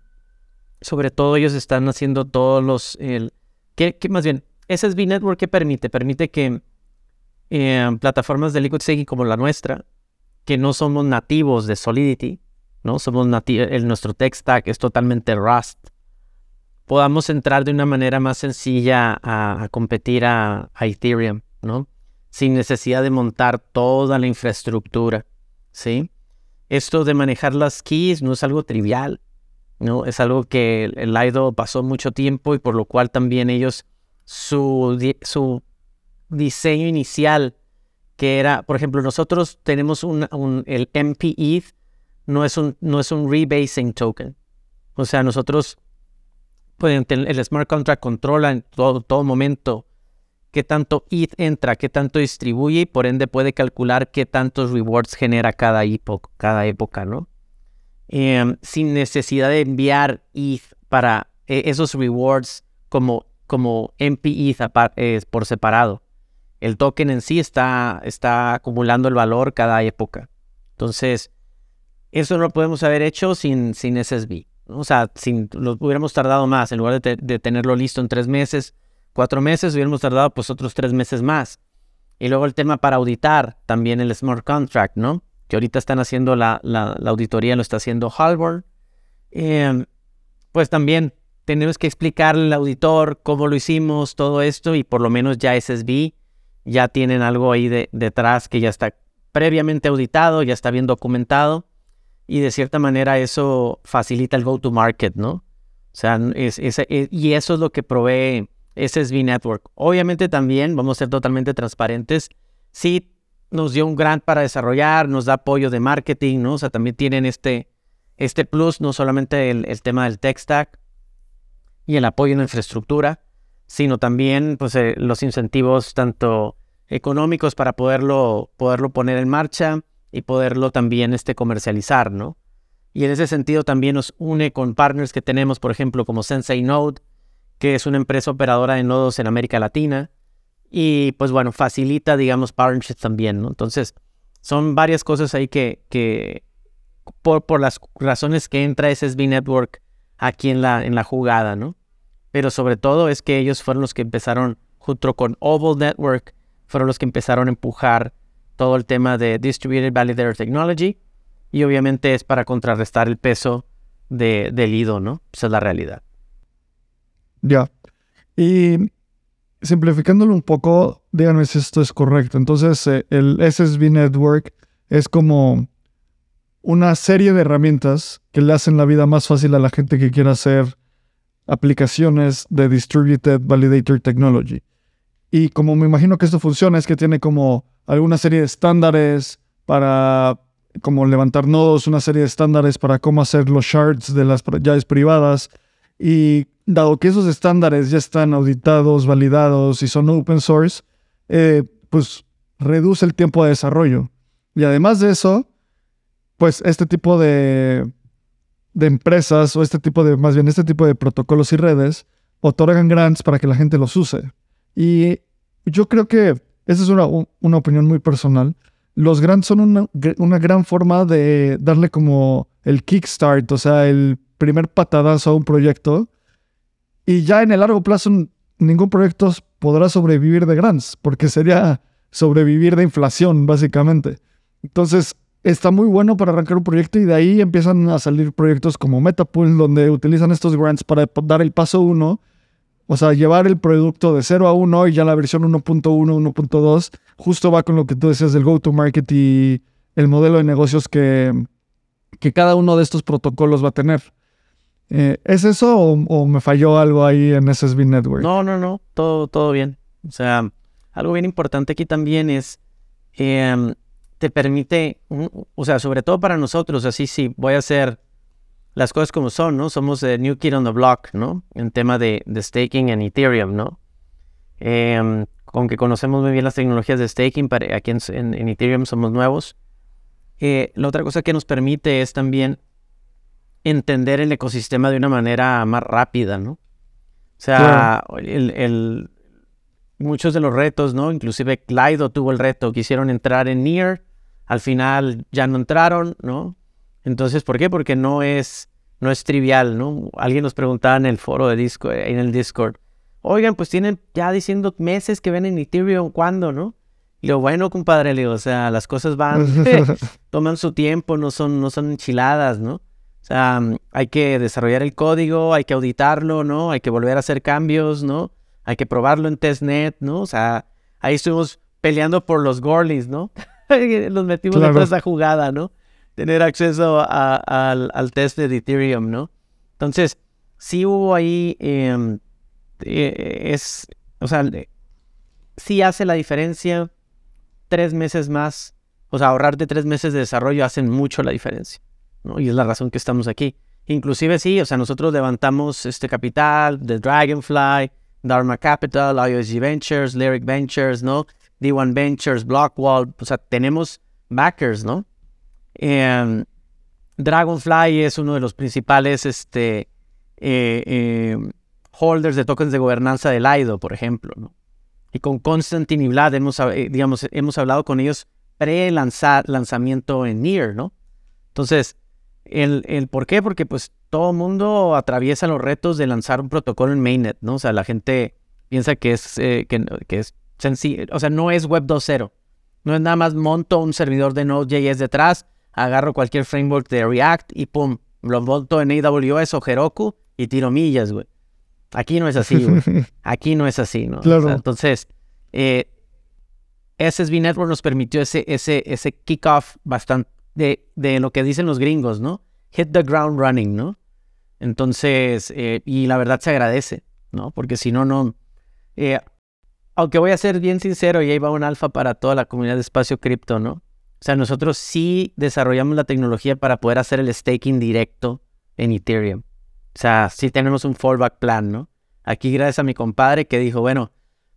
sobre todo ellos están haciendo todos los, el, ¿qué, más bien? SSB Network ¿qué permite? Permite que em, plataformas de liquid staking como la nuestra, que no somos nativos de Solidity, ¿no? Somos nativos, nuestro tech stack es totalmente Rust. Podamos entrar de una manera más sencilla a, competir a, Ethereum, ¿no? Sin necesidad de montar toda la infraestructura, ¿sí? Esto de manejar las keys no es algo trivial, ¿no? Es algo que el Lido pasó mucho tiempo y por lo cual también ellos, su, su diseño inicial, que era, por ejemplo, nosotros tenemos un, el MPE, no es un, no es un rebasing token. O sea, nosotros, pues, el smart contract controla en todo, momento qué tanto ETH entra, qué tanto distribuye y por ende puede calcular qué tantos rewards genera cada, época, ¿no? Em, sin necesidad de enviar ETH para e, esos rewards como, como MP-ETH eh, por separado. El token en sí está, está acumulando el valor cada época. Entonces, eso no lo podemos haber hecho sin, sin SSB. O sea, sin, lo hubiéramos tardado más. En lugar de, tenerlo listo en tres meses, cuatro meses, hubiéramos tardado pues otros tres meses más. Y luego el tema para auditar, también el Smart Contract, ¿no? Que ahorita están haciendo la, auditoría, lo está haciendo Halborn. Em, pues también tenemos que explicarle al auditor cómo lo hicimos, todo esto, y por lo menos ya SSB ya tienen algo ahí de, detrás que ya está previamente auditado, ya está bien documentado y de cierta manera eso facilita el go-to-market, ¿no? O sea, es, eh, y eso es lo que provee SSB Network. Obviamente también, vamos a ser totalmente transparentes, sí nos dio un grant para desarrollar, nos da apoyo de marketing, ¿no? O sea, también tienen este, este plus, no solamente el, tema del tech stack y el apoyo en la infraestructura, sino también pues, eh, los incentivos tanto económicos para poderlo, poderlo poner en marcha, y poderlo también este, comercializar, ¿no? Y en ese sentido también nos une con partners que tenemos, por ejemplo, como Sensei Node, que es una empresa operadora de nodos en América Latina. Y pues bueno, facilita, digamos, partnerships también, ¿no? Entonces, son varias cosas ahí que, que por, por las razones que entra SSB Network aquí en la, en la jugada, ¿no? Pero sobre todo es que ellos fueron los que empezaron, junto con Oval Network, fueron los que empezaron a empujar todo el tema de Distributed Validator Technology y obviamente es para contrarrestar el peso de, del IDO, ¿no? Esa es la realidad. Ya. Y simplificándolo un poco, díganme si esto es correcto. Entonces, eh, el SSB Network es como una serie de herramientas que le hacen la vida más fácil a la gente que quiera hacer aplicaciones de Distributed Validator Technology. Y como me imagino que esto funciona, es que tiene como alguna serie de estándares para como levantar nodos, una serie de estándares para cómo hacer los shards de las llaves privadas. Y dado que esos estándares ya están auditados, validados y son open source, eh, pues reduce el tiempo de desarrollo. Y además de eso, pues este tipo de, de empresas o este tipo de, más bien este tipo de protocolos y redes otorgan grants para que la gente los use. Y yo creo que esa es una, una opinión muy personal. Los grants son una, una, gran forma de darle como el kickstart, o sea, el primer patadazo a un proyecto. Y ya en el largo plazo ningún proyecto podrá sobrevivir de grants, porque sería sobrevivir de inflación, básicamente. Entonces, está muy bueno para arrancar un proyecto y de ahí empiezan a salir proyectos como Metapool, donde utilizan estos grants para dar el paso uno, o sea, llevar el producto de 0 a 1 y ya la versión 1.1, 1.2, justo va con lo que tú decías del go-to-market y el modelo de negocios que, que cada uno de estos protocolos va a tener. Eh, ¿Es eso o, me falló algo ahí en SSB Network? No, no, no, todo, todo bien. O sea, algo bien importante aquí también es, em, te permite, o sea, sobre todo para nosotros, así sí, voy a hacer las cosas como son, ¿no? Somos the new kid on the block, ¿no? En tema de, staking en Ethereum, ¿no? Eh, aunque conocemos muy bien las tecnologías de staking, para, aquí en, Ethereum somos nuevos. Eh, la otra cosa que nos permite es también entender el ecosistema de una manera más rápida, ¿no? O sea, el, muchos de los retos, ¿no? Inclusive Lido tuvo el reto, quisieron entrar en Near, al final ya no entraron, ¿no? Entonces, ¿por qué? Porque no es, no es trivial, ¿no? Alguien nos preguntaba en el foro de Discord, en el Discord, oigan, pues tienen ya diciendo meses que ven en Ethereum, ¿cuándo, no? Y lo bueno, compadre, le digo, o sea, las cosas van, toman su tiempo, no son, no son enchiladas, ¿no? O sea, hay que desarrollar el código, hay que auditarlo, ¿no? Hay que volver a hacer cambios, ¿no? Hay que probarlo en testnet, ¿no? O sea, ahí estuvimos peleando por los Gorlies, ¿no? Los metimos en toda esa jugada, ¿no? Tener acceso al, test de Ethereum, ¿no? Entonces, sí hubo ahí, em, eh, es, o sea, sí hace la diferencia tres meses más, o sea, ahorrarte tres meses de desarrollo hacen mucho la diferencia. Y es la razón que estamos aquí. Inclusive sí, o sea, nosotros levantamos este capital de Dragonfly, Dharma Capital, IOSG Ventures, Lyric Ventures, ¿no? D1 Ventures, Blockwall, o sea, tenemos backers, ¿no? Em, Dragonfly es uno de los principales este, eh, em, holders de tokens de gobernanza del AIDO, por ejemplo. Y con Constantine y Vlad hemos, eh, digamos, hemos hablado con ellos pre-lanzamiento en NEAR, ¿no? Entonces, el, el, por qué, porque pues todo mundo atraviesa los retos de lanzar un protocolo en mainnet, ¿no? O sea, la gente piensa que es, eh, que, es sencillo, o sea, no es Web 2.0. No es nada más monto un servidor de Node.js detrás, agarro cualquier framework de React y pum, lo monto en AWS o Heroku y tiro millas, güey. Aquí no es así, güey. Aquí no es así, ¿no? Claro. entonces, eh, SSB Network nos permitió ese, ese, ese kickoff bastante de, lo que dicen los gringos, ¿no? Hit the ground running, ¿no? Entonces, eh, y la verdad se agradece, ¿no? Porque si no, no... Eh, aunque voy a ser bien sincero, y ahí va un alfa para toda la comunidad de espacio cripto, ¿no? O sea, nosotros sí desarrollamos la tecnología para poder hacer el staking directo en Ethereum. O sea, sí tenemos un fallback plan, ¿no? Aquí gracias a mi compadre que dijo, bueno,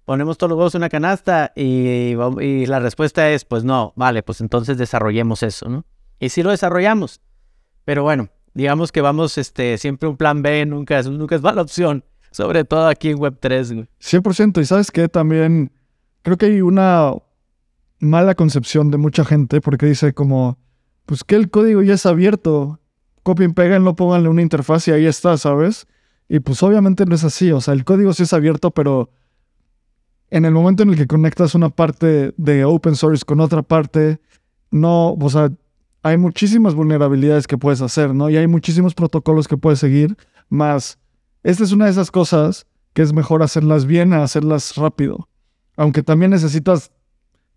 ponemos todos los huevos en una canasta y, la respuesta es, pues no, vale, pues entonces desarrollemos eso, ¿no? Y sí lo desarrollamos. Pero bueno, digamos que vamos, este, siempre un plan B, nunca es, nunca es mala opción. Sobre todo aquí en Web3. 100%. Y sabes que también creo que hay una mala concepción de mucha gente porque dice como, pues que el código ya es abierto. Copien, lo pónganle una interfaz y ahí está, ¿sabes? Y pues obviamente no es así. O sea, el código sí es abierto, pero en el momento en el que conectas una parte de open source con otra parte, no, o sea, hay muchísimas vulnerabilidades que puedes hacer, ¿no? Y hay muchísimos protocolos que puedes seguir, más esta es una de esas cosas que es mejor hacerlas bien a hacerlas rápido. Aunque también necesitas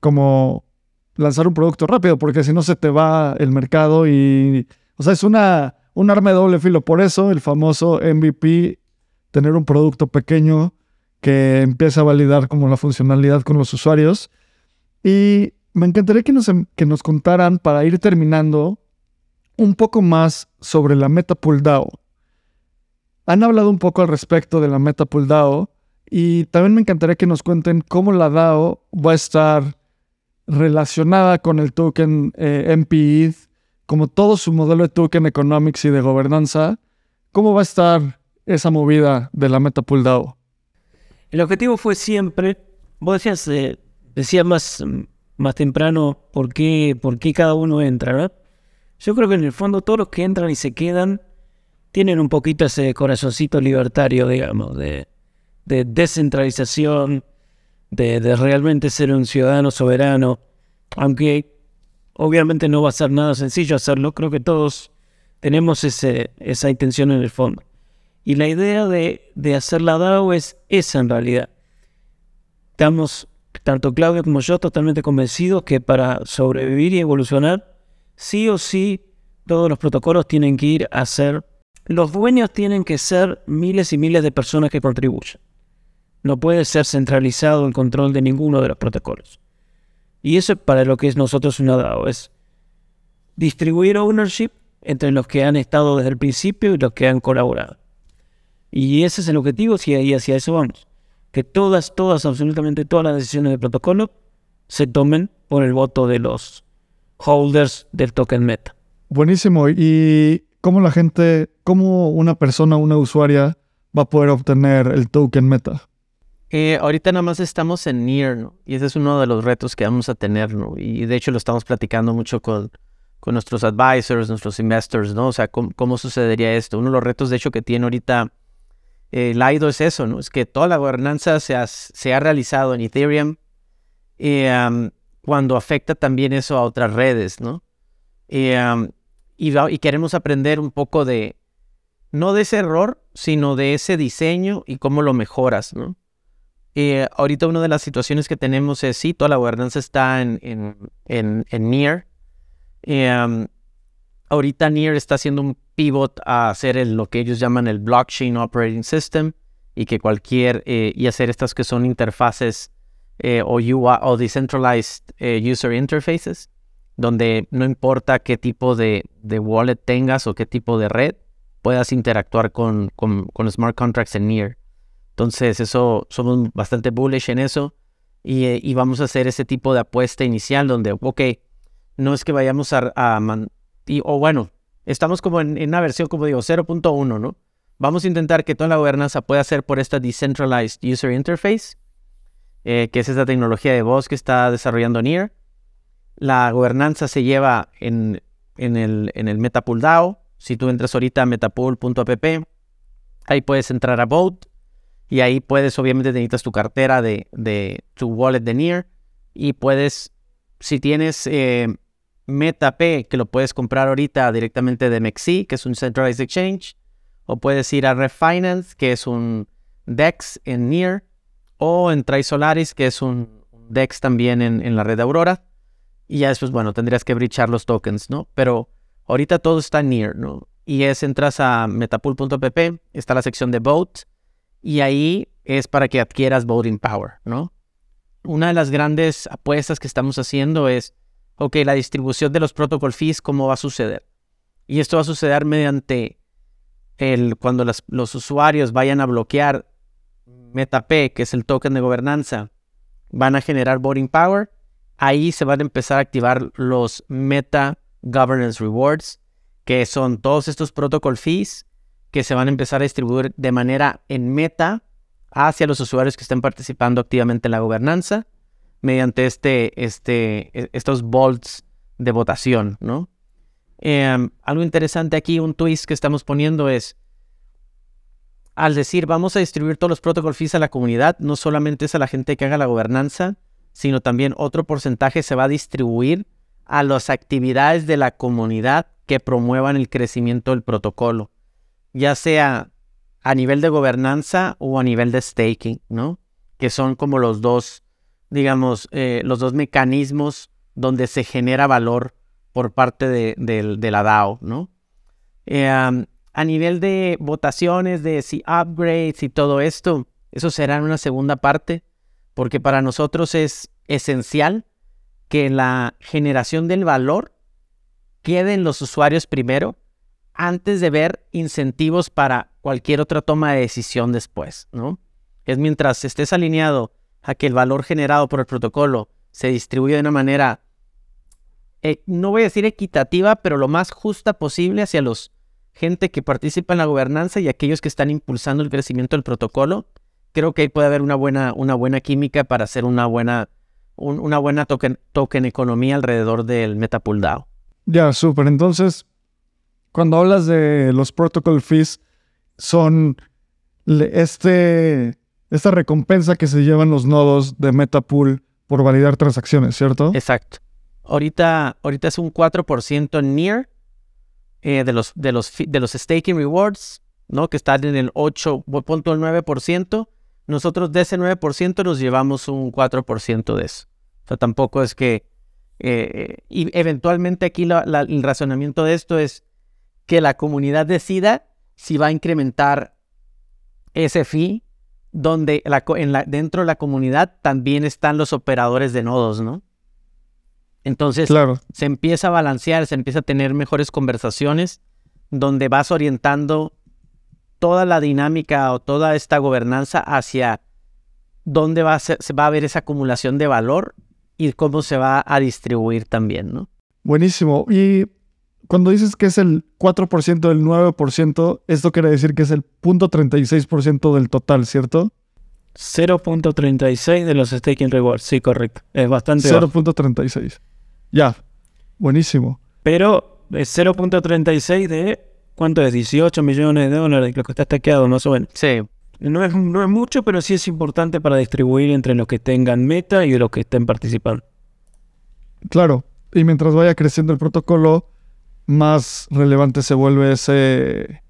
como lanzar un producto rápido, porque si no se te va el mercado y, o sea, es una, un arma de doble filo. Por eso el famoso MVP, tener un producto pequeño que empiece a validar como la funcionalidad con los usuarios. Y me encantaría que nos, que nos contaran, para ir terminando, un poco más sobre la MetaPool DAO. Han hablado un poco al respecto de la MetaPool DAO y también me encantaría que nos cuenten cómo la DAO va a estar relacionada con el token eh, como todo su modelo de token economics y de gobernanza. ¿Cómo va a estar esa movida de la MetaPool DAO? El objetivo fue siempre, vos decías, eh, decías más, más temprano por qué, por qué cada uno entra, ¿verdad? Yo creo que en el fondo todos los que entran y se quedan tienen un poquito ese corazoncito libertario, digamos, de descentralización, de, de, realmente ser un ciudadano soberano, aunque obviamente no va a ser nada sencillo hacerlo, creo que todos tenemos ese, esa intención en el fondo. Y la idea de, de hacer la DAO es esa en realidad. Estamos, tanto Claudio como yo, totalmente convencidos que para sobrevivir y evolucionar, sí o sí, todos los protocolos tienen que ir a ser... Los dueños tienen que ser miles y miles de personas que contribuyen. No puede ser centralizado el control de ninguno de los protocolos. Y eso es para lo que es nosotros una DAO, es distribuir ownership entre los que han estado desde el principio y los que han colaborado. Y ese es el objetivo y hacia eso vamos. Que todas, todas, absolutamente todas las decisiones del protocolo se tomen por el voto de los holders del token meta. Buenísimo. ¿Y cómo la gente, cómo una persona, una usuaria va a poder obtener el token meta? Eh, ahorita nada más estamos en Near, ¿no? Y ese es uno de los retos que vamos a tener, ¿no? Y de hecho lo estamos platicando mucho con, con nuestros advisors, nuestros investors, ¿no? O sea, ¿cómo, sucedería esto? Uno de los retos, de hecho, que tiene ahorita eh, Lido es eso, ¿no? Es que toda la gobernanza se ha, se ha realizado en Ethereum cuando afecta también eso a otras redes, ¿no? y, y queremos aprender un poco de, no de ese error, sino de ese diseño y cómo lo mejoras, ¿no? Eh, ahorita una de las situaciones que tenemos es, sí, toda la gobernanza está en, en, en, en Near. Em, ahorita Near está haciendo un pivot a hacer lo que ellos llaman el Blockchain Operating System y que cualquier, eh, y hacer estas que son interfaces eh, o, UI, o Decentralized User Interfaces, donde no importa qué tipo de, de, wallet tengas o qué tipo de red, puedas interactuar con, con, con smart contracts en Near. Entonces, eso somos bastante bullish en eso. Eh, y, vamos a hacer ese tipo de apuesta inicial donde, ok, no es que vayamos a... o bueno, estamos como en, una versión, como digo, 0.1, ¿no? Vamos a intentar que toda la gobernanza pueda ser por esta Decentralized User Interface, eh, que es esta tecnología de voz que está desarrollando NIR. La gobernanza se lleva en, en el, en el Metapool DAO. Si tú entras ahorita a metapool.app, ahí puedes entrar a Vote y ahí puedes, obviamente, necesitas tu cartera de, de tu wallet de Near. Y puedes, si tienes eh, MetaP, que lo puedes comprar ahorita directamente de MEXI, que es un Centralized Exchange. O puedes ir a Refinance, que es un DEX en Near. O en Solaris, que es un DEX también en, en la red Aurora. Y ya después, bueno, tendrías que brichar los tokens, ¿no? Pero ahorita todo está Near, ¿no? Y es, entras a metapool.pp, está la sección de Vote y ahí es para que adquieras voting power, ¿no? Una de las grandes apuestas que estamos haciendo es, ok, la distribución de los protocol fees, ¿cómo va a suceder? Y esto va a suceder mediante el, cuando los usuarios vayan a bloquear MetaP, que es el token de gobernanza, van a generar voting power. Ahí se van a empezar a activar los Meta Governance Rewards, que son todos estos protocol fees que se van a empezar a distribuir de manera en meta hacia los usuarios que estén participando activamente en la gobernanza mediante este, este, e, estos bolts de votación, ¿no? Em, algo interesante aquí, un twist que estamos poniendo es, al decir vamos a distribuir todos los protocol fees a la comunidad, no solamente es a la gente que haga la gobernanza, sino también otro porcentaje se va a distribuir a las actividades de la comunidad que promuevan el crecimiento del protocolo ya sea a nivel de gobernanza o a nivel de staking, ¿no? Que son como los dos, digamos, eh, los dos mecanismos donde se genera valor por parte de, la DAO, ¿no? Eh, a nivel de votaciones, de si upgrades y todo esto, eso será en una segunda parte, porque para nosotros es esencial que la generación del valor quede en los usuarios primero antes de ver incentivos para cualquier otra toma de decisión después, ¿no? Es mientras estés alineado a que el valor generado por el protocolo se distribuye de una manera, eh, no voy a decir equitativa, pero lo más justa posible hacia los gente que participa en la gobernanza y aquellos que están impulsando el crecimiento del protocolo, creo que puede haber una buena, una buena química para hacer una buena, una buena token, token economía alrededor del Metapool DAO. Ya, súper. Entonces, cuando hablas de los protocol fees, son este, esta recompensa que se llevan los nodos de Metapool por validar transacciones, ¿cierto? Exacto. Ahorita, ahorita es un 4% near eh, de, los, de, los, de los staking rewards, ¿no? Que están en el 8.9%. Nosotros de ese 9% nos llevamos un 4% de eso. O sea, tampoco es que... Eh, y eventualmente aquí el razonamiento de esto es que la comunidad decida si va a incrementar ese fee donde en la, dentro de la comunidad también están los operadores de nodos, ¿no? Entonces se empieza a balancear, se empieza a tener mejores conversaciones donde vas orientando toda la dinámica o toda esta gobernanza hacia dónde va a se va a ver esa acumulación de valor y cómo se va a distribuir también, ¿no? Buenísimo. Y cuando dices que es el 4% del 9%, esto quiere decir que es el 0.36% del total, ¿cierto? 0.36 de los staking rewards, sí, correcto. Es bastante 0.36. Ya, buenísimo. Pero es 0.36 de, ¿cuánto es? 18 millones de dólares, lo que está stackeado más o menos. Sí. No es, no es mucho, pero sí es importante para distribuir entre los que tengan meta y los que estén participando. Claro, y mientras vaya creciendo el protocolo, más relevante se vuelve ese,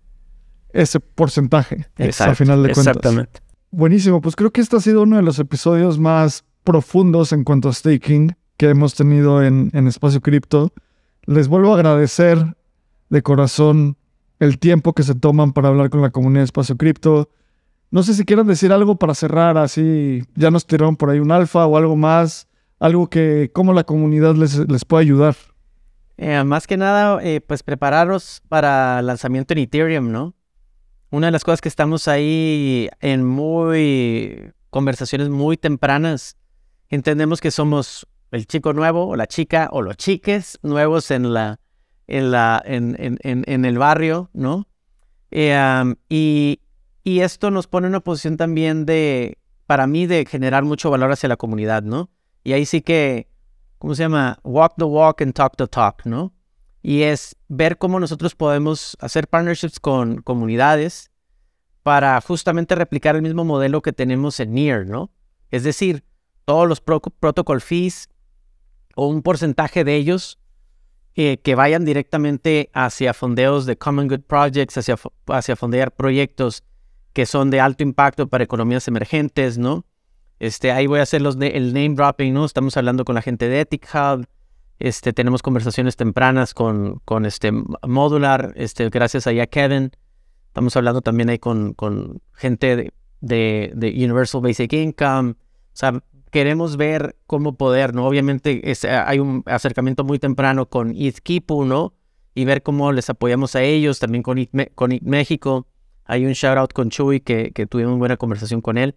ese porcentaje al final de cuentas. Exactamente. Buenísimo, pues creo que este ha sido uno de los episodios más profundos en cuanto a staking que hemos tenido en, en Espacio Cripto. Les vuelvo a agradecer de corazón el tiempo que se toman para hablar con la comunidad de Espacio Cripto. No sé si quieren decir algo para cerrar, así ya nos tiraron por ahí un alfa o algo más, algo que cómo la comunidad les, les puede ayudar. Eh, más que nada, eh, pues prepararos para lanzamiento en Ethereum, ¿no? Una de las cosas que estamos ahí en muy conversaciones muy tempranas, entendemos que somos el chico nuevo o la chica o los chiques nuevos en la en la en, en, el barrio, ¿no? Eh, y, y esto nos pone en una posición también de, para mí, de generar mucho valor hacia la comunidad, ¿no? Y ahí sí que ¿cómo se llama? Walk the walk and talk the talk, ¿no? Y es ver cómo nosotros podemos hacer partnerships con comunidades para justamente replicar el mismo modelo que tenemos en NEAR, ¿no? Es decir, todos los protocol fees o un porcentaje de ellos eh, que vayan directamente hacia fondeos de Common Good Projects, hacia, hacia fondear proyectos que son de alto impacto para economías emergentes, ¿no? Este, ahí voy a hacer los el name dropping, ¿no? Estamos hablando con la gente de Ethic Hub. Este, tenemos conversaciones tempranas con, con este Modular, este, gracias a Kevin. Estamos hablando también ahí con, con gente de, de, Universal Basic Income. O sea, queremos ver cómo poder, ¿no? Obviamente es, hay un acercamiento muy temprano con ETHKipu, ¿no? Y ver cómo les apoyamos a ellos, también con con México. Hay un shout out con Chuy que, que tuvimos buena conversación con él.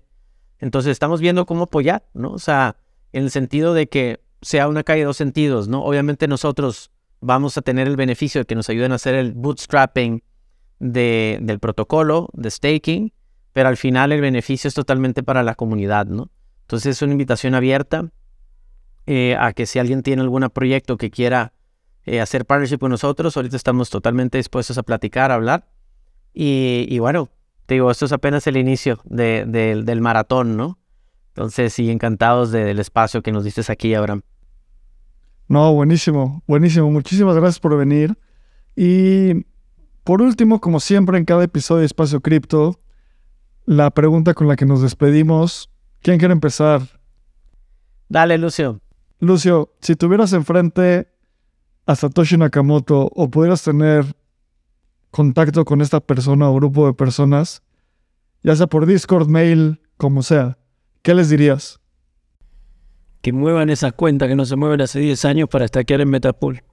Entonces estamos viendo cómo apoyar, ¿no? O sea, en el sentido de que sea una calle de dos sentidos, ¿no? Obviamente nosotros vamos a tener el beneficio de que nos ayuden a hacer el bootstrapping de, del protocolo de staking, pero al final el beneficio es totalmente para la comunidad, ¿no? Entonces es una invitación abierta eh, a que si alguien tiene algún proyecto que quiera eh, hacer partnership con nosotros, ahorita estamos totalmente dispuestos a platicar, a hablar. Y, y bueno, te digo, esto es apenas el inicio del maratón, ¿no? Entonces, sí, encantados del espacio que nos diste aquí, Abraham. No, buenísimo, buenísimo. Muchísimas gracias por venir. Y por último, como siempre en cada episodio de Espacio Cripto, la pregunta con la que nos despedimos. ¿Quién quiere empezar? Dale, Lucio. Lucio, si tuvieras enfrente a Satoshi Nakamoto o pudieras tener contacto con esta persona o grupo de personas, ya sea por Discord, mail, como sea, ¿qué les dirías? Que muevan esa cuenta que no se mueven hace 10 años para estaquear en Metapool.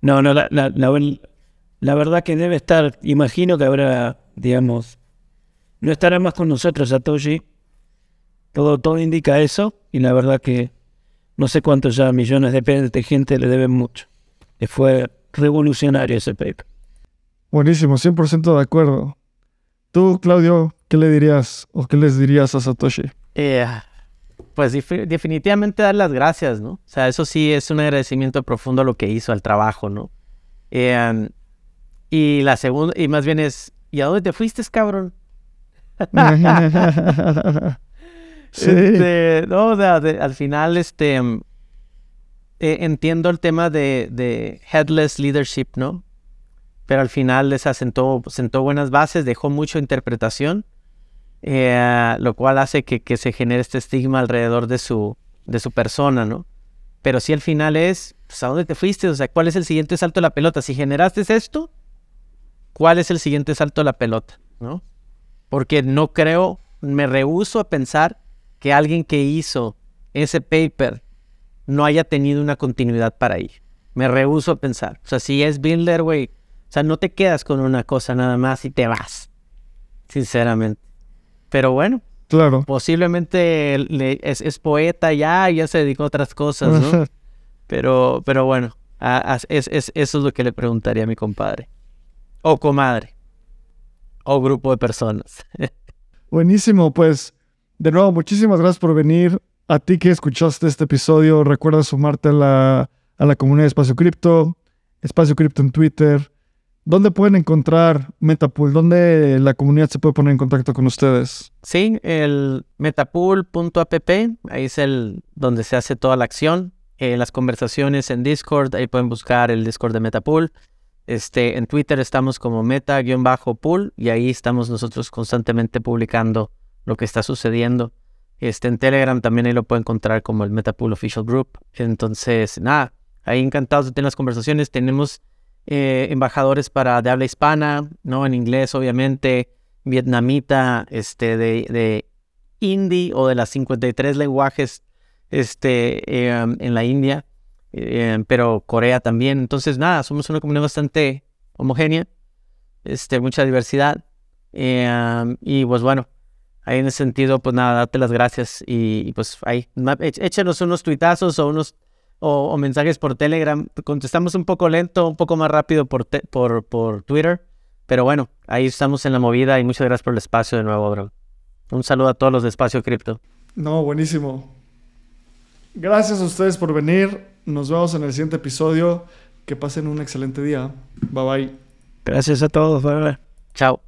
No, no, la, verdad que debe estar, imagino que habrá, digamos, no estará más con nosotros Satoshi. Todo, todo indica eso y la verdad que no sé cuántos ya millones de, gente le deben mucho. Fue revolucionario ese paper. Buenísimo, 100% de acuerdo. Tú, Claudio, ¿qué le dirías o qué les dirías a Satoshi? Eh, pues definitivamente dar las gracias, ¿no? O sea, eso sí es un agradecimiento profundo a lo que hizo, al trabajo, ¿no? Eh, y la segunda, y más bien es, ¿y a dónde te fuiste, cabrón? sí. Este, no, o sea, al final, este, eh, entiendo el tema de, de, headless leadership, ¿no? Pero al final les asentó, sentó buenas bases, dejó mucha interpretación, eh, lo cual hace que, que, se genere este estigma alrededor de su, de su persona, ¿no? Pero si al final es, pues, ¿a dónde te fuiste? O sea, ¿cuál es el siguiente salto de la pelota? Si generaste esto, ¿cuál es el siguiente salto de la pelota? ¿No? Porque no creo, me rehuso a pensar que alguien que hizo ese paper no haya tenido una continuidad para ahí. Me rehuso a pensar. O sea, si es Builder, güey, o sea, no te quedas con una cosa nada más y te vas. Sinceramente. Pero bueno. Claro. Posiblemente es, poeta ya y ya se dedicó a otras cosas, ¿no? pero, pero bueno, es, eso es lo que le preguntaría a mi compadre. O comadre. O grupo de personas. Buenísimo, pues de nuevo, muchísimas gracias por venir. A ti que escuchaste este episodio, recuerda sumarte a la, a la comunidad de Espacio Cripto, Espacio Cripto en Twitter. ¿Dónde pueden encontrar Metapool? ¿Dónde la comunidad se puede poner en contacto con ustedes? Sí, el metapool.app, ahí es el donde se hace toda la acción. Eh, las conversaciones en Discord, ahí pueden buscar el Discord de Metapool. Este, en Twitter estamos como meta-pool y ahí estamos nosotros constantemente publicando lo que está sucediendo. Este, en Telegram también ahí lo pueden encontrar como el Metapool Official Group. Entonces, nada, ahí encantados de tener las conversaciones. Tenemos eh, embajadores para de habla hispana, ¿no? En inglés, obviamente, vietnamita, este, de, de hindi o de las 53 lenguajes este, em, en la India, em, pero Corea también. Entonces, nada, somos una comunidad bastante homogénea, este, mucha diversidad. Em, y pues bueno, ahí en ese sentido, pues nada, date las gracias y, pues ahí, échenos unos tuitazos o unos o, mensajes por Telegram. Contestamos un poco lento, un poco más rápido por, por, por Twitter, pero bueno, ahí estamos en la movida y muchas gracias por el espacio de nuevo, bro. Un saludo a todos los de Espacio Cripto. No, buenísimo. Gracias a ustedes por venir. Nos vemos en el siguiente episodio. Que pasen un excelente día. Bye bye. Gracias a todos. Bye bye. Chao.